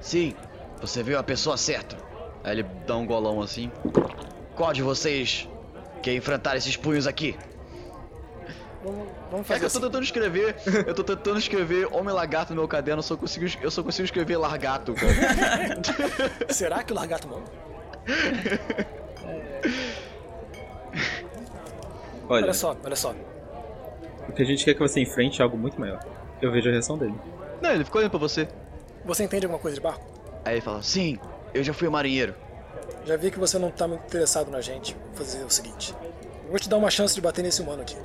Sim, você viu a pessoa certa. Aí ele dá um golão assim. Qual de vocês quer enfrentar esses punhos aqui? Vamos, vamos É fazer que eu tô assim. tentando escrever, eu tô tentando escrever Homem Lagarto no meu caderno, eu só consigo, eu só consigo escrever Largato, cara. <laughs> Será que o Largato manda? Olha, Olha só, olha só. o que a gente quer é que você enfrente é algo muito maior. Eu vejo a reação dele. Não, ele ficou olhando pra você. Você entende alguma coisa de barco? Aí ele fala, sim, eu já fui marinheiro. Já vi que você não tá muito interessado na gente. Vou fazer o seguinte. Eu vou te dar uma chance de bater nesse humano aqui.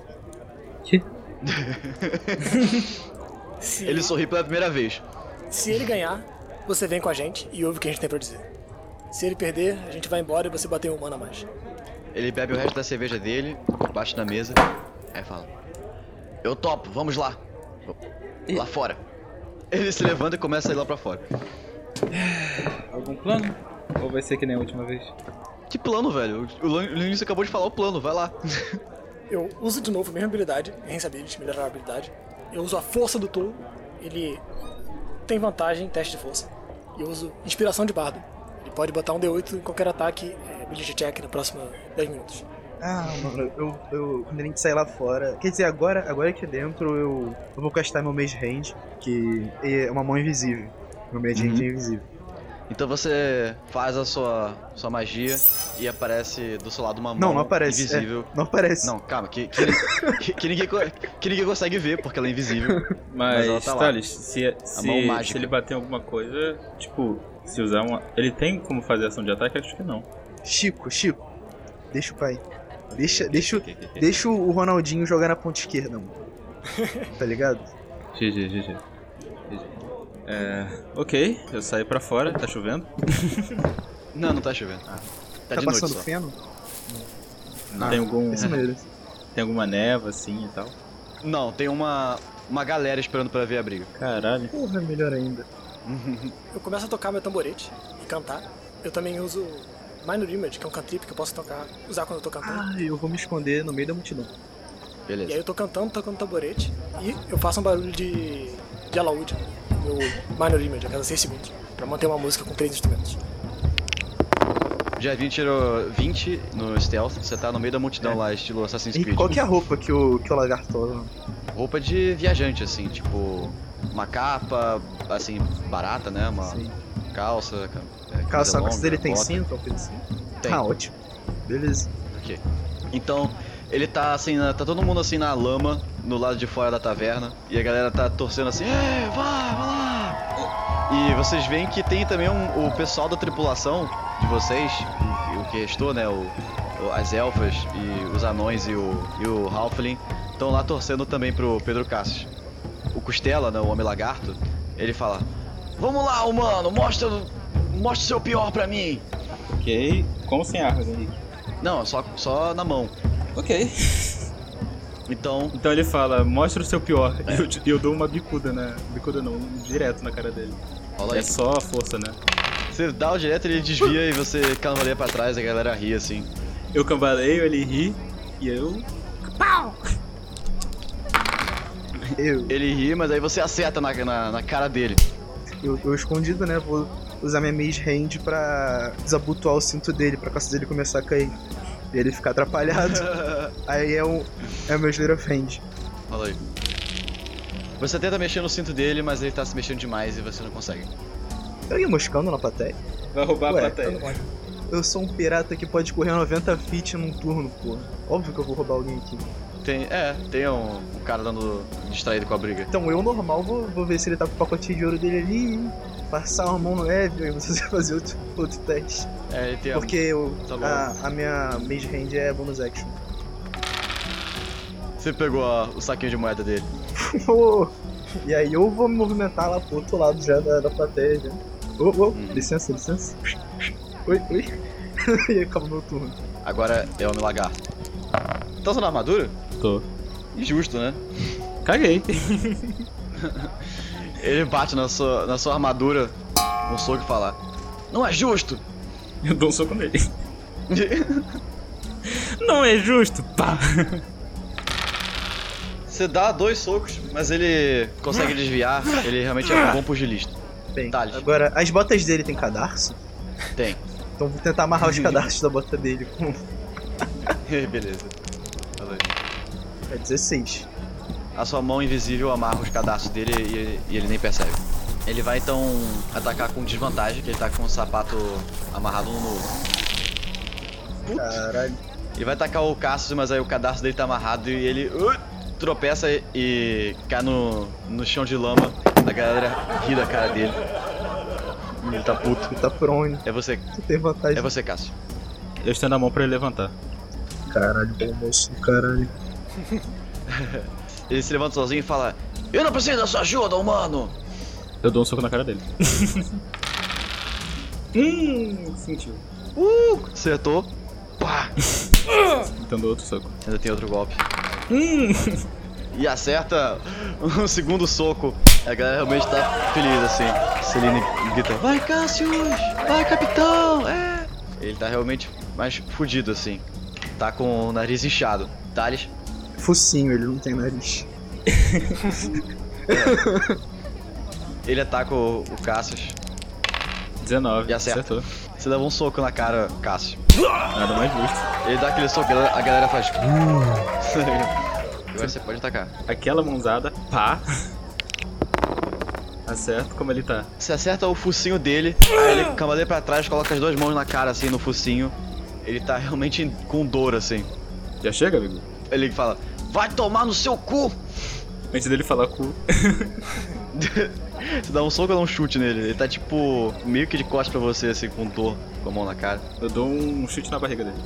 Que? <laughs> Se Ele sorri pela primeira vez. Se ele ganhar, você vem com a gente e ouve o que a gente tem pra dizer. Se ele perder, a gente vai embora e você bater um humano a mais. Ele bebe o resto da cerveja dele, bate na mesa, aí fala: Eu topo, vamos lá. Lá fora. Ele se levanta e começa a ir lá pra fora. Algum plano? Ou vai ser que nem a última vez? Que plano, velho? O Linus acabou de falar o plano, vai lá. <laughs> Eu uso de novo a mesma habilidade, Ability, melhorar a habilidade. Eu uso a força do touro, ele tem vantagem em teste de força. E eu uso inspiração de bardo. Ele pode botar um D8 em qualquer ataque, é, ability check na próxima 10 minutos. Ah, mano, eu, eu. Quando a gente sair lá fora. Quer dizer, agora, agora aqui dentro eu, eu vou castar meu Mage Hand, que é uma mão invisível. Hand Uhum. é invisível. Então você faz a sua, sua magia e aparece do seu lado uma mão Não, não aparece. invisível. é, não aparece. Não, calma, que, que, que- que ninguém, que ninguém consegue ver porque ela é invisível. <laughs> Mas, ela tá lá. Thales, se, se, mão mágica. se ele bater em alguma coisa, tipo, se usar uma. Ele tem como fazer ação de ataque? Acho que não. Chico, Chico. Deixa o pai. Deixa, deixa, deixa o Ronaldinho jogar na ponta esquerda, mano. <laughs> Tá ligado? GG, GG. É. Ok, eu saí pra fora, tá chovendo. <laughs> Não, não tá chovendo. tá Tá, de noite passando só. feno? tem algum. Isso mesmo. Tem alguma neva assim e tal. Não, tem uma, uma galera esperando pra ver a briga. Caralho. Porra, melhor ainda. <laughs> Eu começo a tocar meu tamborete e cantar. Eu também uso Minor Image, que é um cantrip que eu posso tocar, usar quando eu tô cantando. Ah, eu vou me esconder no meio da multidão. E aí Beleza. eu tô cantando, tocando tamborete e eu faço um barulho de, de alaúde, meu Minor Image, a cada 6 segundos, pra manter uma música com três instrumentos. Já 20 tirou 20 no stealth. Você tá no meio da multidão lá, estilo Assassin's E Creed. qual que é a roupa que o, que o lagarto usa? Roupa de viajante, assim, tipo. Uma capa, assim, barata, né? Uma Sim. calça. ca- é, Calça longa, dele tem bota. cinto, coisa assim? Tem. Ah, ótimo. Beleza. Ok. Então, ele tá assim, na- tá todo mundo assim na lama, no lado de fora da taverna, e a galera tá torcendo assim, Ei, vai, vai lá! E vocês veem que tem também um- o pessoal da tripulação de vocês, o, o que restou, né? O, as elfas e os anões e o, e o Halfling estão lá torcendo também pro Pedro Cassius. O Costela, né, o Homem Lagarto, ele fala: Vamos lá, humano, mostra, mostra o seu pior pra mim! Ok. Com ou sem armas, Henrique? Não, só, só na mão. Ok. <laughs> Então, Então ele fala, mostra o seu pior. <laughs> E eu, eu dou uma bicuda, né? Bicuda não, direto na cara dele. rola aí. É só a força, né? Você dá o direto, ele desvia e você cambaleia pra trás, a galera ri assim. Eu cambaleio, ele ri, e eu. Eu, Ele ri, mas aí você acerta na, na, na cara dele. eu, eu escondido, né? Vou usar minha Mage Hand pra desabotoar o cinto dele, pra caso dele começar a cair. E ele ficar atrapalhado. <laughs> Aí é o, é o meu Slayer Hand. Rola aí. Você tenta mexer no cinto dele, mas ele tá se mexendo demais e você não consegue. Tem alguém moscando na plateia? Vai roubar Ué, a plateia. Eu sou um pirata que pode correr 90 feet num turno, porra. Óbvio que eu vou roubar alguém aqui. Tem, é, tem um, um cara dando distraído com a briga. Então eu normal vou, vou ver se ele tá com o pacotinho de ouro dele ali, passar uma mão no Evil e você <laughs> fazer outro, outro teste. É, ele tem a- Porque eu, tá a, a minha Mage Hand é bonus action. Você pegou a- o saquinho de moeda dele. <laughs> Oh, e aí eu vou me movimentar lá pro outro lado já da, da plateia já. Ô, ô, Hum. licença, licença. Oi, oi. <laughs> e aí acaba meu turno. Agora é o Homem Lagarto. Tá usando armadura? Tô. Injusto, né? Caguei. Ele bate na sua, na sua armadura com um soco e fala: Não é justo! Eu dou um soco nele. <laughs> Não é justo, pá. Você dá dois socos, mas ele consegue desviar. Ele realmente é um bom pugilista. Bem, Thales. agora as botas dele tem cadarço, Tem. então vou tentar amarrar os cadarços da bota dele com <laughs> Beleza. É 16. A sua mão invisível amarra os cadastros dele e, e ele nem percebe. Ele vai então atacar com desvantagem, que ele tá com o sapato amarrado no novo. Caralho. Ele vai atacar o Cassius, mas aí o cadastro dele tá amarrado e ele uh, tropeça e, e cai no, no chão de lama. A galera ri da cara dele. Ele tá puto. Tu tá prone, É você, tu tem vantagem. é você, Cassius. Eu estendo a mão pra ele levantar. Caralho, bom moço, caralho. <laughs> Ele se levanta sozinho e fala: Eu não preciso da sua ajuda, humano! Eu dou um soco na cara dele. <laughs> hum, sentiu. Uh! Acertou. Pá! Então dou outro soco. Ainda tem outro golpe. Hum. E acerta um segundo soco. A galera realmente tá feliz assim. Celine grita: Vai, Cassius! Vai, capitão! É! Ele tá realmente mais fudido assim. Tá com o nariz inchado. Thales, Focinho, ele não tem nariz. ele ataca o, o Cassius. 19. E acerta. Acertou. Você leva um soco na cara, Cassius. Nada mais justo. Ele dá aquele soco, a galera- a galera faz. Agora você pode atacar. Aquela mãozada, pá. Acerto como ele tá. Você acerta o focinho dele, aí ele cambaleia pra trás, coloca as duas mãos na cara assim no focinho. Ele tá realmente com dor assim. Já chega, amigo? Ele fala: Vai tomar no seu cu! Antes dele falar cu. Você <laughs> dá um soco ou dá um chute nele? Ele tá tipo meio que de costas pra você, assim, com dor, com a mão na cara. Eu dou um chute na barriga dele.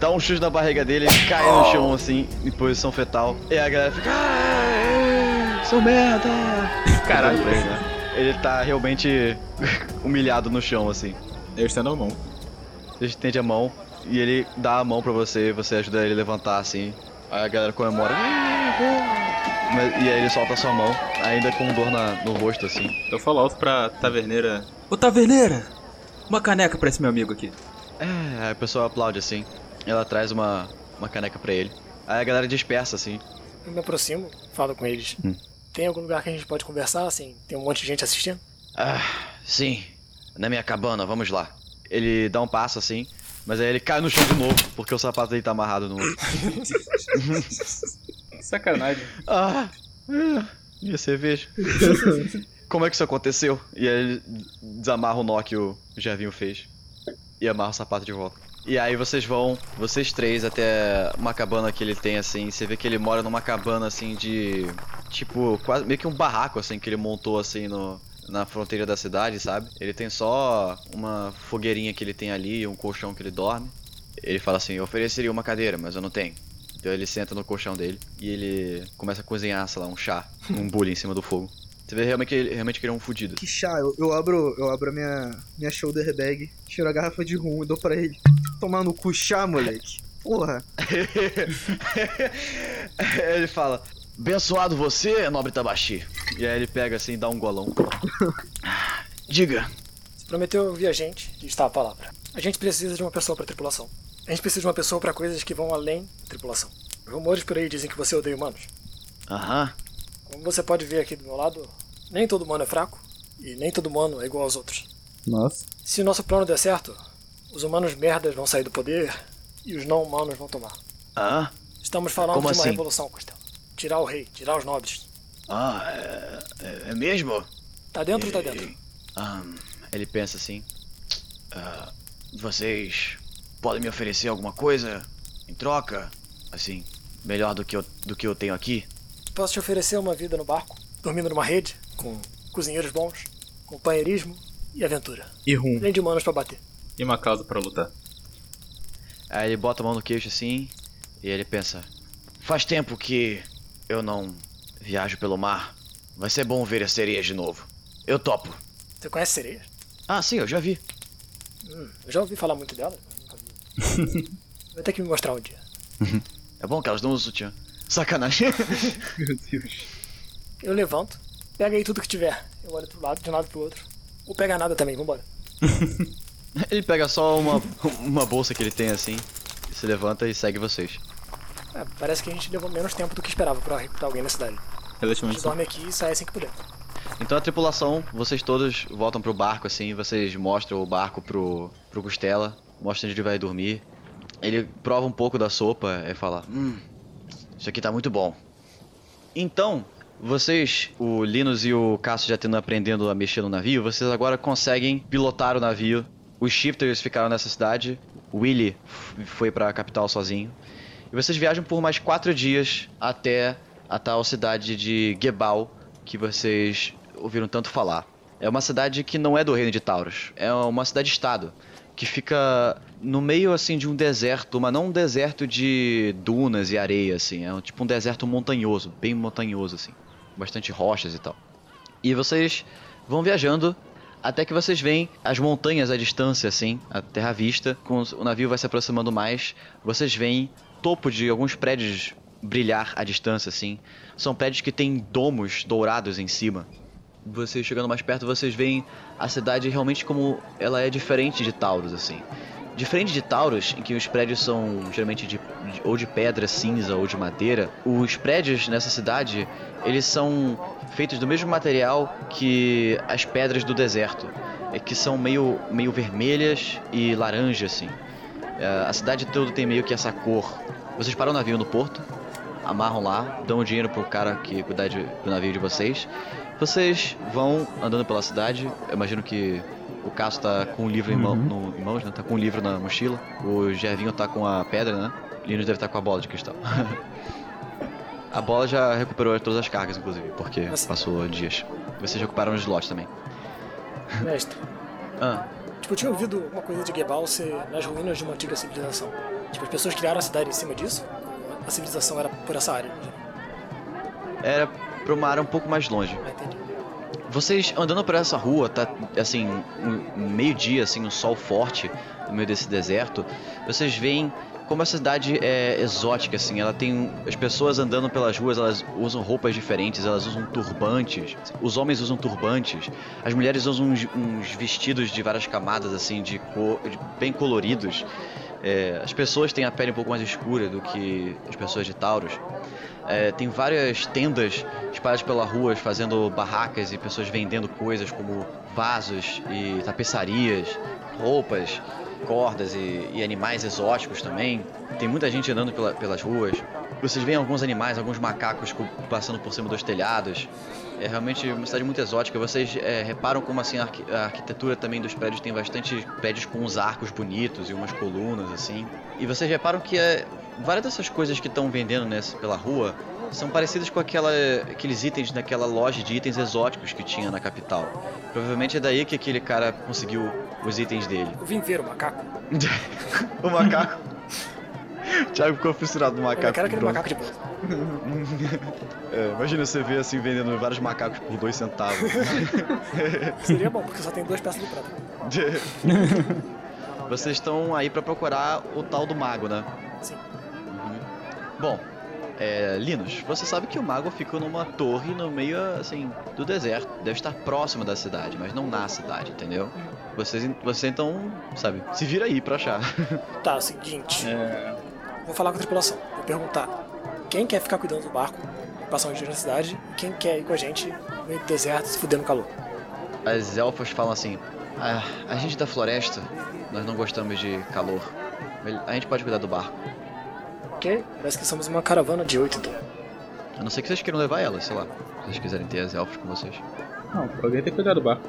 dá um chute na barriga dele, ele cai no chão assim, em posição fetal. E a galera fica. "Ah, Seu merda! <laughs> Caralho. Ele, né? Ele tá realmente <laughs> humilhado no chão, assim. Eu estendo a mão. Ele estende a mão e ele dá a mão pra você, você ajuda ele a levantar assim. Aí a galera comemora. E aí ele solta a sua mão, ainda com dor na- no rosto, assim. Eu falo alto pra taverneira. Ô taverneira! Uma caneca pra esse meu amigo aqui. É, aí a pessoa aplaude assim. Ela traz uma, uma caneca pra ele. Aí a galera dispersa assim. Eu me aproximo, falo com eles. Hum. Tem algum lugar que a gente pode conversar, assim? Tem um monte de gente assistindo? Ah, sim. Na minha cabana, vamos lá. Ele dá um passo assim, mas aí ele cai no chão de novo, porque o sapato dele tá amarrado no. <laughs> Sacanagem. Ah, minha cerveja. Como é que isso aconteceu? E aí ele desamarra o nó que o Gervinho fez. E amarra o sapato de volta. E aí vocês vão, vocês três, até uma cabana que ele tem assim. Você vê que ele mora numa cabana assim de. Tipo, quase meio que um barraco assim que ele montou assim no. Na fronteira da cidade, sabe? Ele tem só uma fogueirinha que ele tem ali, um colchão que ele dorme. Ele fala assim: Eu ofereceria uma cadeira, mas eu não tenho. Então ele senta no colchão dele e ele começa a cozinhar, sei lá, um chá, um bule em cima do fogo. Você vê realmente que ele, realmente que ele é um fudido. Que chá, eu, eu abro, eu abro a minha, minha shoulder bag, tiro a garrafa de rum e dou pra ele. Tomar no cu chá, moleque. Porra. <laughs> ele fala: Abençoado você, nobre Tabaxi. E aí ele pega assim e dá um golão. <laughs> Diga. Você prometeu ouvir a gente e está a palavra. A gente precisa de uma pessoa pra tripulação. A gente precisa de uma pessoa pra coisas que vão além da tripulação. Rumores por aí dizem que você odeia humanos. Aham. Como você pode ver aqui do meu lado, nem todo humano é fraco e nem todo humano é igual aos outros. Nossa. Se o nosso plano der certo, os humanos merdas vão sair do poder e os não humanos vão tomar. Ah, Estamos falando Como de uma assim? revolução, Costela. Tirar o rei, tirar os nobres. ah, é, é- é mesmo? Tá dentro ou tá dentro? E- ah, ele pensa assim: "Ah, Vocês podem me oferecer alguma coisa em troca? Assim, melhor do que eu, do que eu tenho aqui? Posso te oferecer uma vida no barco, dormindo numa rede, com cozinheiros bons, companheirismo e aventura. E rum. Além de humanos pra bater. E uma causa pra lutar. Aí ele bota a mão no queixo assim e ele pensa: Faz tempo que eu não viajo pelo mar. Vai ser bom ver as sereias de novo. Eu topo. Você conhece sereias? Ah, sim, eu já vi. Hum, eu já ouvi falar muito delas, mas nunca vi. <laughs> Vai ter que me mostrar um dia. É bom que elas não usam sutiã. Sacanagem. <laughs> Meu Deus. Eu levanto, pega aí tudo que tiver. Eu olho pro lado, de um lado pro outro. Ou pega nada também, vambora. <laughs> ele pega só uma, uma bolsa que ele tem assim, e se levanta e segue vocês. É, parece que a gente levou menos tempo do que esperava pra recrutar alguém na cidade. A Relativamente gente dorme aqui e sai assim que puder. Então a tripulação, vocês todos voltam pro barco assim, vocês mostram o barco pro, pro Costela, mostram onde ele vai dormir. Ele prova um pouco da sopa e fala: Hum, isso aqui tá muito bom. Então, vocês, o Linus e o Cássio já tendo aprendendo a mexer no navio, vocês agora conseguem pilotar o navio. Os shifters ficaram nessa cidade, o Willy foi pra capital sozinho. E vocês viajam por mais quatro dias até a tal cidade de Gebal, que vocês ouviram tanto falar. É uma cidade que não é do reino de Taurus, é uma cidade-estado, que fica no meio assim de um deserto, mas não um deserto de dunas e areia assim, é um- tipo um deserto montanhoso, bem montanhoso assim, bastante rochas e tal. E vocês vão viajando até que vocês veem as montanhas à distância, assim, a terra vista. Com o navio vai se aproximando mais, vocês veem topo de alguns prédios brilhar à distância, assim. São prédios que têm domos dourados em cima. Vocês chegando mais perto, vocês veem a cidade realmente como ela é diferente de Taurus, assim. Diferente de Taurus, em que os prédios são geralmente de, de- ou de pedra cinza ou de madeira, os prédios nessa cidade, eles são feitos do mesmo material que as pedras do deserto, é que são meio, meio vermelhas e laranja, assim. É, a cidade toda tem meio que essa cor. Vocês param o navio no porto, amarram lá, dão o dinheiro pro cara que cuidar de, do navio de vocês. Vocês vão andando pela cidade. Eu imagino que o Cássio tá com o livro em, mão, no- em mãos, né? Tá com o livro na mochila. O Gervinho tá com a pedra, né? O Linus deve estar com a bola de cristal. <laughs> a bola já recuperou todas as cargas, inclusive, porque Nossa. passou dias. Vocês recuperaram os slots também. Mestre, Ah, tipo, eu tinha ouvido uma coisa de Gebal ser nas ruínas de uma antiga civilização. Tipo, as pessoas criaram a cidade em cima disso? A civilização era por essa área? Era pra uma área um pouco mais longe. Ah, entendi. Vocês andando por essa rua, tá assim, um meio-dia, assim, um sol forte no meio desse deserto. Vocês veem como essa cidade é exótica, assim. Ela tem. As pessoas andando pelas ruas, elas usam roupas diferentes, elas usam turbantes. Os homens usam turbantes. As mulheres usam uns, uns vestidos de várias camadas, assim, de cor. de- bem coloridos. É, as pessoas têm a pele um pouco mais escura do que as pessoas de Taurus. É, tem várias tendas espalhadas pela rua, fazendo barracas e pessoas vendendo coisas como vasos e tapeçarias, roupas, cordas e, e animais exóticos também. Tem muita gente andando pela- pelas ruas. Vocês veem alguns animais, alguns macacos co- passando por cima dos telhados. É realmente uma cidade muito exótica. Vocês é, reparam como assim a, arqui- a arquitetura também dos prédios tem bastante prédios com uns arcos bonitos e umas colunas assim. E vocês reparam que é, várias dessas coisas que estão vendendo nessa, pela rua são parecidas com aquela, aqueles itens daquela loja de itens exóticos que tinha na capital. Provavelmente é daí que aquele cara conseguiu os itens dele. Eu vim ver o macaco. <laughs> o macaco. O Thiago ficou fissurado no Eu macaco. quero aquele macaco de bronze. <laughs> É, imagina você ver assim vendendo vários macacos por dois centavos. <laughs> Seria bom, porque só tem duas peças de prata. Vocês estão aí pra procurar o tal do mago, né? Sim. Uhum. Bom, é, Linus, você sabe que o mago fica numa torre no meio, assim, do deserto. Deve estar próximo da cidade, mas não na cidade, entendeu? Vocês, você então, sabe, se vira aí pra achar. <laughs> Tá, é o seguinte. É, Vou falar com a tripulação. Vou perguntar quem quer ficar cuidando do barco, passar um dia na cidade, e quem quer ir com a gente no meio do deserto, se fuder no calor. As elfas falam assim: "Ah, a gente da floresta, nós não gostamos de calor. A gente pode cuidar do barco. Ok? Parece que somos uma caravana de oito, então. A não ser que vocês queiram levar elas, sei lá. Se vocês quiserem ter as elfas com vocês. não, alguém tem que cuidar do barco.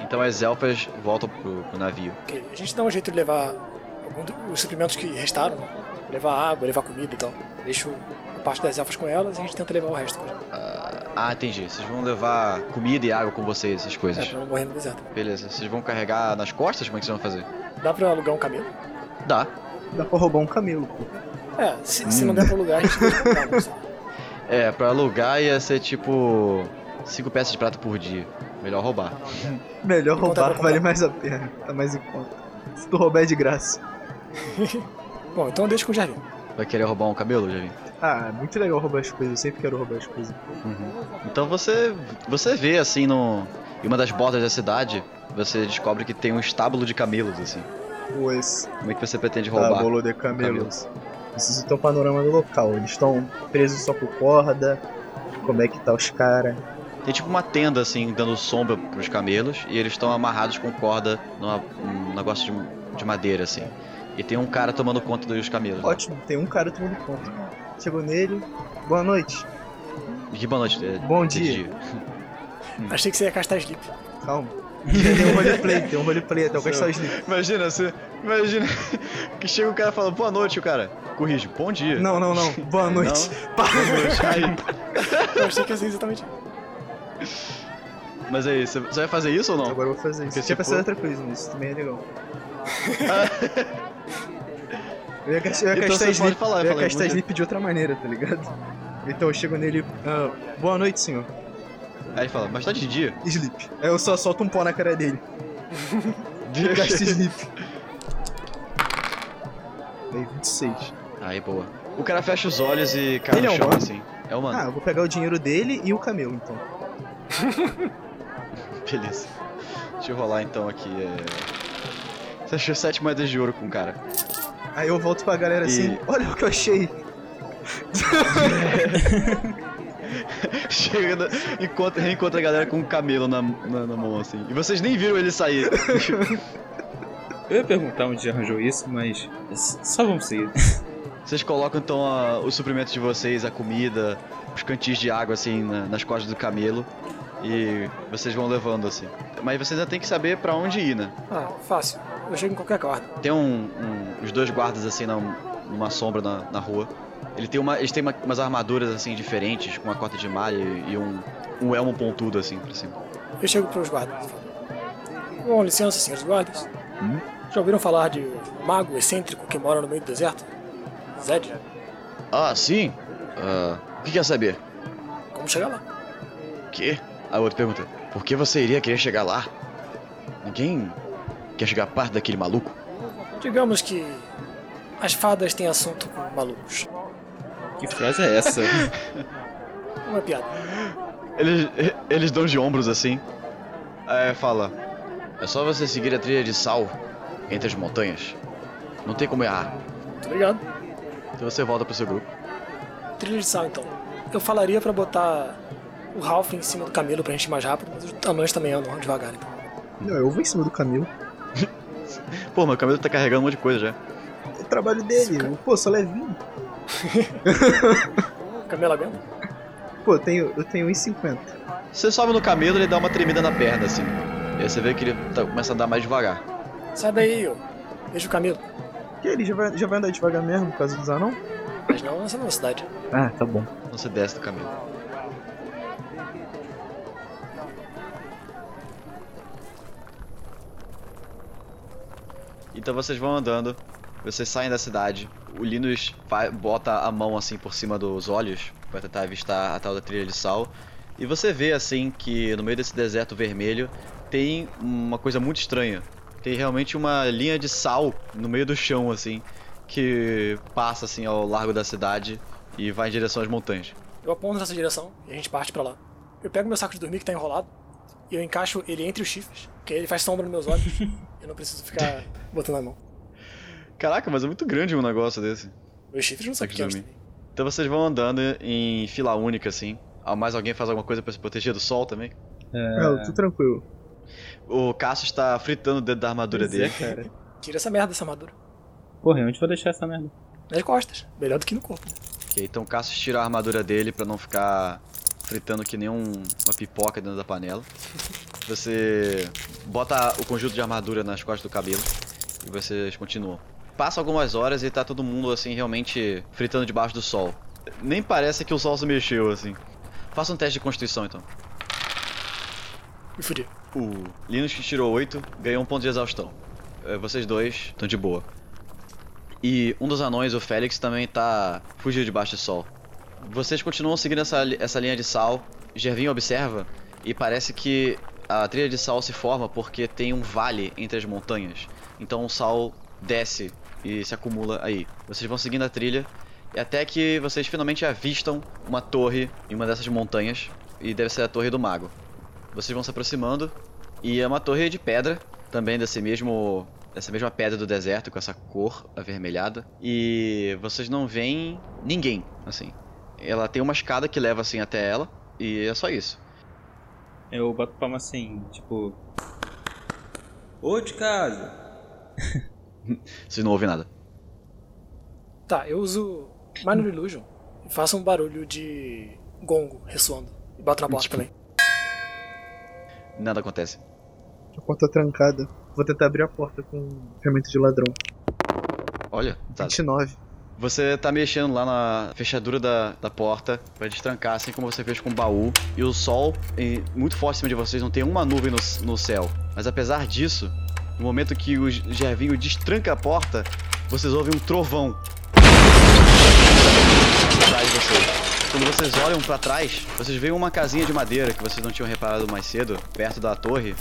Então as elfas voltam pro, pro navio. Ok, a gente dá um jeito de levar algum do- os suprimentos que restaram, né? levar água, levar comida e tal. Deixo a parte das elfas com elas e a gente tenta levar o resto com elas. Ah, ah, entendi. Vocês vão levar comida e água com vocês, essas É, coisas. pra não morrer no deserto. Beleza. Vocês vão carregar nas costas? Como é que vocês vão fazer? Dá pra alugar um camelo? Dá. Dá pra roubar um camelo, pô. É, se, se Hum. não der pra alugar, a gente deixa alugar, sei. <laughs> É, pra alugar ia ser tipo. 5 peças de prata por dia. Melhor roubar. <laughs> Melhor E roubar, pra vale mais a pena. Tá mais em conta. Se tu roubar é de graça. <laughs> Bom, então deixa com o Jardim. Vai querer roubar um cabelo, vi? Ah, muito legal roubar as coisas. Eu sempre quero roubar as coisas. Então você. Você vê assim no. Em uma das bordas da cidade, você descobre que tem um estábulo de camelos, assim. Pois. Como é que você pretende roubar? Estábulo de camelos. Preciso ter um panorama do local. Eles estão presos só por corda. Como é que tá os caras? Tem tipo uma tenda assim, dando sombra pros camelos, e eles estão amarrados com corda numa, num negócio de, de madeira, assim. E tem um cara tomando conta dos camelos. Ótimo, tem um cara tomando conta. Chegou nele. Boa noite. Que boa noite. é, Bom de dia. Achei que você ia castar sleep. Calma. Tem um roleplay, tem um roleplay até o o sleep. Imagina, você. Imagina que chega o cara e fala, boa noite, o cara. Corrige, bom dia. Não, não, não. Boa noite. Boa noite. Aí, Eu achei que ia ser exatamente. mas aí, você você vai fazer isso ou não? Agora eu vou fazer isso. Porque Eu tinha se pensado outra coisa, mas isso também é legal. <laughs> eu ia, eu ia Então pode sleep, falar, eu ia dia. sleep de outra maneira, tá ligado? Então eu chego nele. ah, boa noite, senhor. Aí ele fala, mas tá de dia. Sleep. Aí eu só solto um pó na cara dele. Eu gasto sleep. Aí, 26. Aí, boa. O cara fecha os olhos e cai Ele no é chão, humano? assim. É humano. Ah, eu vou pegar o dinheiro dele e o camelo, então. <laughs> Beleza. Deixa eu rolar então aqui. É... Você achou sete moedas de ouro com o cara. Aí eu volto pra galera assim, E- olha o que eu achei. <laughs> <laughs> Chega, na- encontra, reencontra a galera com um camelo na, na, na mão, assim. E vocês nem viram ele sair. <laughs> Eu ia perguntar onde arranjou isso, mas só vamos seguir. <laughs> Vocês colocam então a- os suprimentos de vocês, a comida, os cantis de água, assim, na- nas costas do camelo. E vocês vão levando, assim. Mas vocês ainda tem que saber pra onde ir, né? Ah, fácil. Eu chego em qualquer guarda. Tem um, um- os dois guardas assim na, numa sombra na, na rua. Ele tem uma, eles têm uma- umas armaduras assim diferentes, com uma cota de malha e, e um, um elmo pontudo assim pra cima. Eu chego pros guardas. Com licença, senhores guardas. Já ouviram falar de um mago excêntrico que mora no meio do deserto? Zed, Ah, sim? Ah, o que quer saber? como chegar lá? Quê? A outra pergunta: Por que você iria querer chegar lá? Ninguém quer chegar perto daquele maluco? Digamos que as fadas têm assunto com malucos. Que frase é essa? Uma piada. Eles, eles dão de ombros assim. Aí fala: É só você seguir a trilha de sal entre as montanhas. Não tem como errar. Muito obrigado. Então você volta pro seu grupo. Trilha de sal, então. Eu falaria pra botar o Ralph em cima do camelo pra gente ir mais rápido, mas os anões também andam devagar, então. Não, eu vou em cima do Camilo. Pô, meu cabelo tá carregando um monte de coisa já. O trabalho dele, pô, sou levinho. <laughs> Camelo aguenta? Pô, eu tenho, eu tenho 1,50. Você sobe no camelo e ele dá uma tremida na perna assim. E aí você vê que ele tá- começa a andar mais devagar. Sai daí, ô. Veja o camelo. Que ele já vai, já vai andar devagar mesmo por causa dos anão? Mas não nessa velocidade. Ah, tá bom. Então você desce do camelo. Então vocês vão andando, vocês saem da cidade. O Linus vai- bota a mão assim por cima dos olhos para tentar avistar a tal da trilha de sal. E você vê assim que no meio desse deserto vermelho tem uma coisa muito estranha. Tem realmente uma linha de sal no meio do chão assim que passa assim ao largo da cidade e vai em direção às montanhas. Eu aponto nessa direção e a gente parte pra lá. Eu pego meu saco de dormir que tá enrolado e eu encaixo ele entre os chifres, que aí ele faz sombra nos meus olhos. <laughs> eu não preciso ficar botando a mão. Caraca, mas é muito grande um negócio desse. Meus chifres não são pequenos também. Então vocês vão andando em fila única assim. Ah, Mais alguém faz alguma coisa pra se proteger do sol também? Não, tô tranquilo. O Cassius está fritando o dedo da armadura Pois é, dele. cara. <laughs> Tira essa merda dessa armadura. Porra, onde vou deixar essa merda? Nas costas. Melhor do que no corpo. Ok, então o Cassius tira a armadura dele pra não ficar fritando que nem um- uma pipoca dentro da panela. <laughs> Você bota o conjunto de armadura nas costas do cabelo e vocês continuam. Passa algumas horas e tá todo mundo assim realmente fritando debaixo do sol. Nem parece que o sol se mexeu assim. Faça um teste de constituição então. Me fudi. O Linus que tirou 8 ganhou um ponto de exaustão. É, Vocês dois estão de boa. E um dos anões, o Félix, também tá fugindo debaixo do sol. Vocês continuam seguindo essa, essa linha de sal. Gervinho observa e parece que a trilha de sal se forma porque tem um vale entre as montanhas. Então o sal desce e se acumula aí. Vocês vão seguindo a trilha e até que vocês finalmente avistam uma torre em uma dessas montanhas. E deve ser a Torre do Mago. Vocês vão se aproximando e é uma torre de pedra, também desse mesmo dessa mesma pedra do deserto com essa cor avermelhada e vocês não veem ninguém, assim. Ela tem uma escada que leva assim até ela e é só isso. Eu boto palma assim, tipo. Ô de casa! <laughs> Vocês não ouvem nada. Tá, eu uso Minor Illusion e faço um barulho de gongo ressoando. E bato na porta Tipo, também. Nada acontece. A porta tá trancada. Vou tentar abrir a porta com ferramenta de ladrão. Olha, tá. 29. Você tá mexendo lá na fechadura da, da porta pra destrancar, assim como você fez com o baú. E o sol, em- muito forte em cima de vocês, não tem uma nuvem no, no céu. Mas apesar disso, no momento que o Gervinho destranca a porta, vocês ouvem um trovão. Atrás de vocês. Quando vocês olham pra trás, vocês veem uma casinha de madeira que vocês não tinham reparado mais cedo, perto da torre.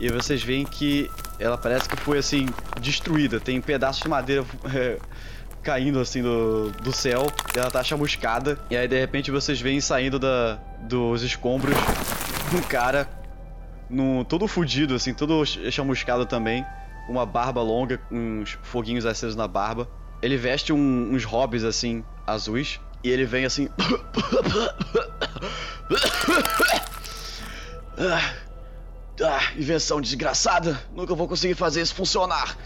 E vocês veem que ela parece que foi assim, destruída. Tem pedaços de madeira é, caindo assim do, do céu. Ela tá chamuscada. E aí de repente vocês veem saindo da, dos escombros um cara num, todo fudido, assim, todo ch- chamuscado também. Uma barba longa, uns foguinhos acesos na barba. Ele veste um- uns hobbies assim, azuis. E ele vem assim. <coughs> Ah, invenção desgraçada! Nunca vou conseguir fazer isso funcionar!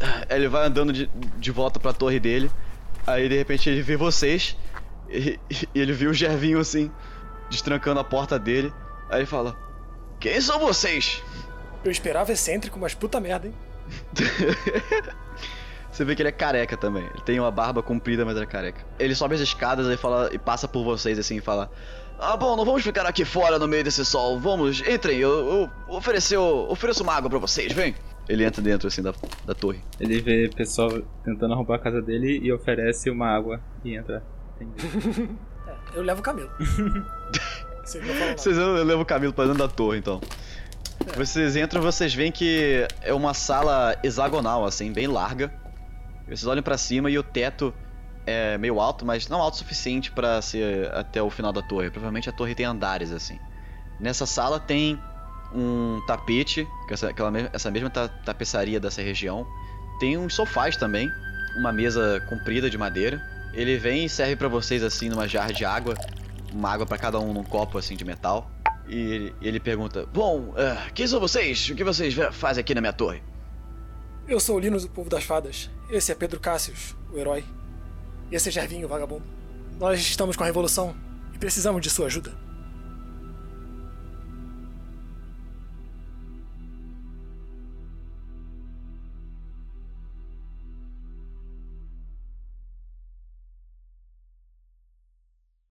Ah, Ele vai andando de, de volta pra torre dele. Aí de repente ele vê vocês. E, e ele vê o Gervinho assim, destrancando a porta dele. Aí ele fala: Quem são vocês? Eu esperava excêntrico, mas puta merda, hein? <laughs> Você vê que ele é careca também. Ele tem uma barba comprida, mas ele é careca. Ele sobe as escadas e fala e passa por vocês assim e fala: Ah, bom, não vamos ficar aqui fora no meio desse sol. Vamos, entrem. Eu, eu oferecer, eu ofereço uma água pra vocês, vem. Ele entra dentro, assim, da, da torre. Ele vê pessoal tentando arrombar a casa dele e oferece uma água e entra. <laughs> É, eu levo o camelo. <laughs> Vocês. Vocês levam o Camilo pra dentro da torre, então. Vocês entram vocês veem que é uma sala hexagonal, assim, bem larga. Vocês olham pra cima e o teto é meio alto, mas não alto o suficiente pra ser até o final da torre. Provavelmente a torre tem andares, assim. Nessa sala tem um tapete, que essa, aquela, essa mesma ta- tapeçaria dessa região. Tem uns sofás também, uma mesa comprida de madeira. Ele vem e serve pra vocês assim numa jarra de água, uma água pra cada um num copo assim de metal. E ele, ele pergunta: Bom, ah, quem são vocês? O que vocês fazem aqui na minha torre? Eu sou o Linus do Povo das Fadas. Esse é Pedro Cassius, o herói. E esse é Gervinho, o vagabundo. Nós estamos com a revolução e precisamos de sua ajuda.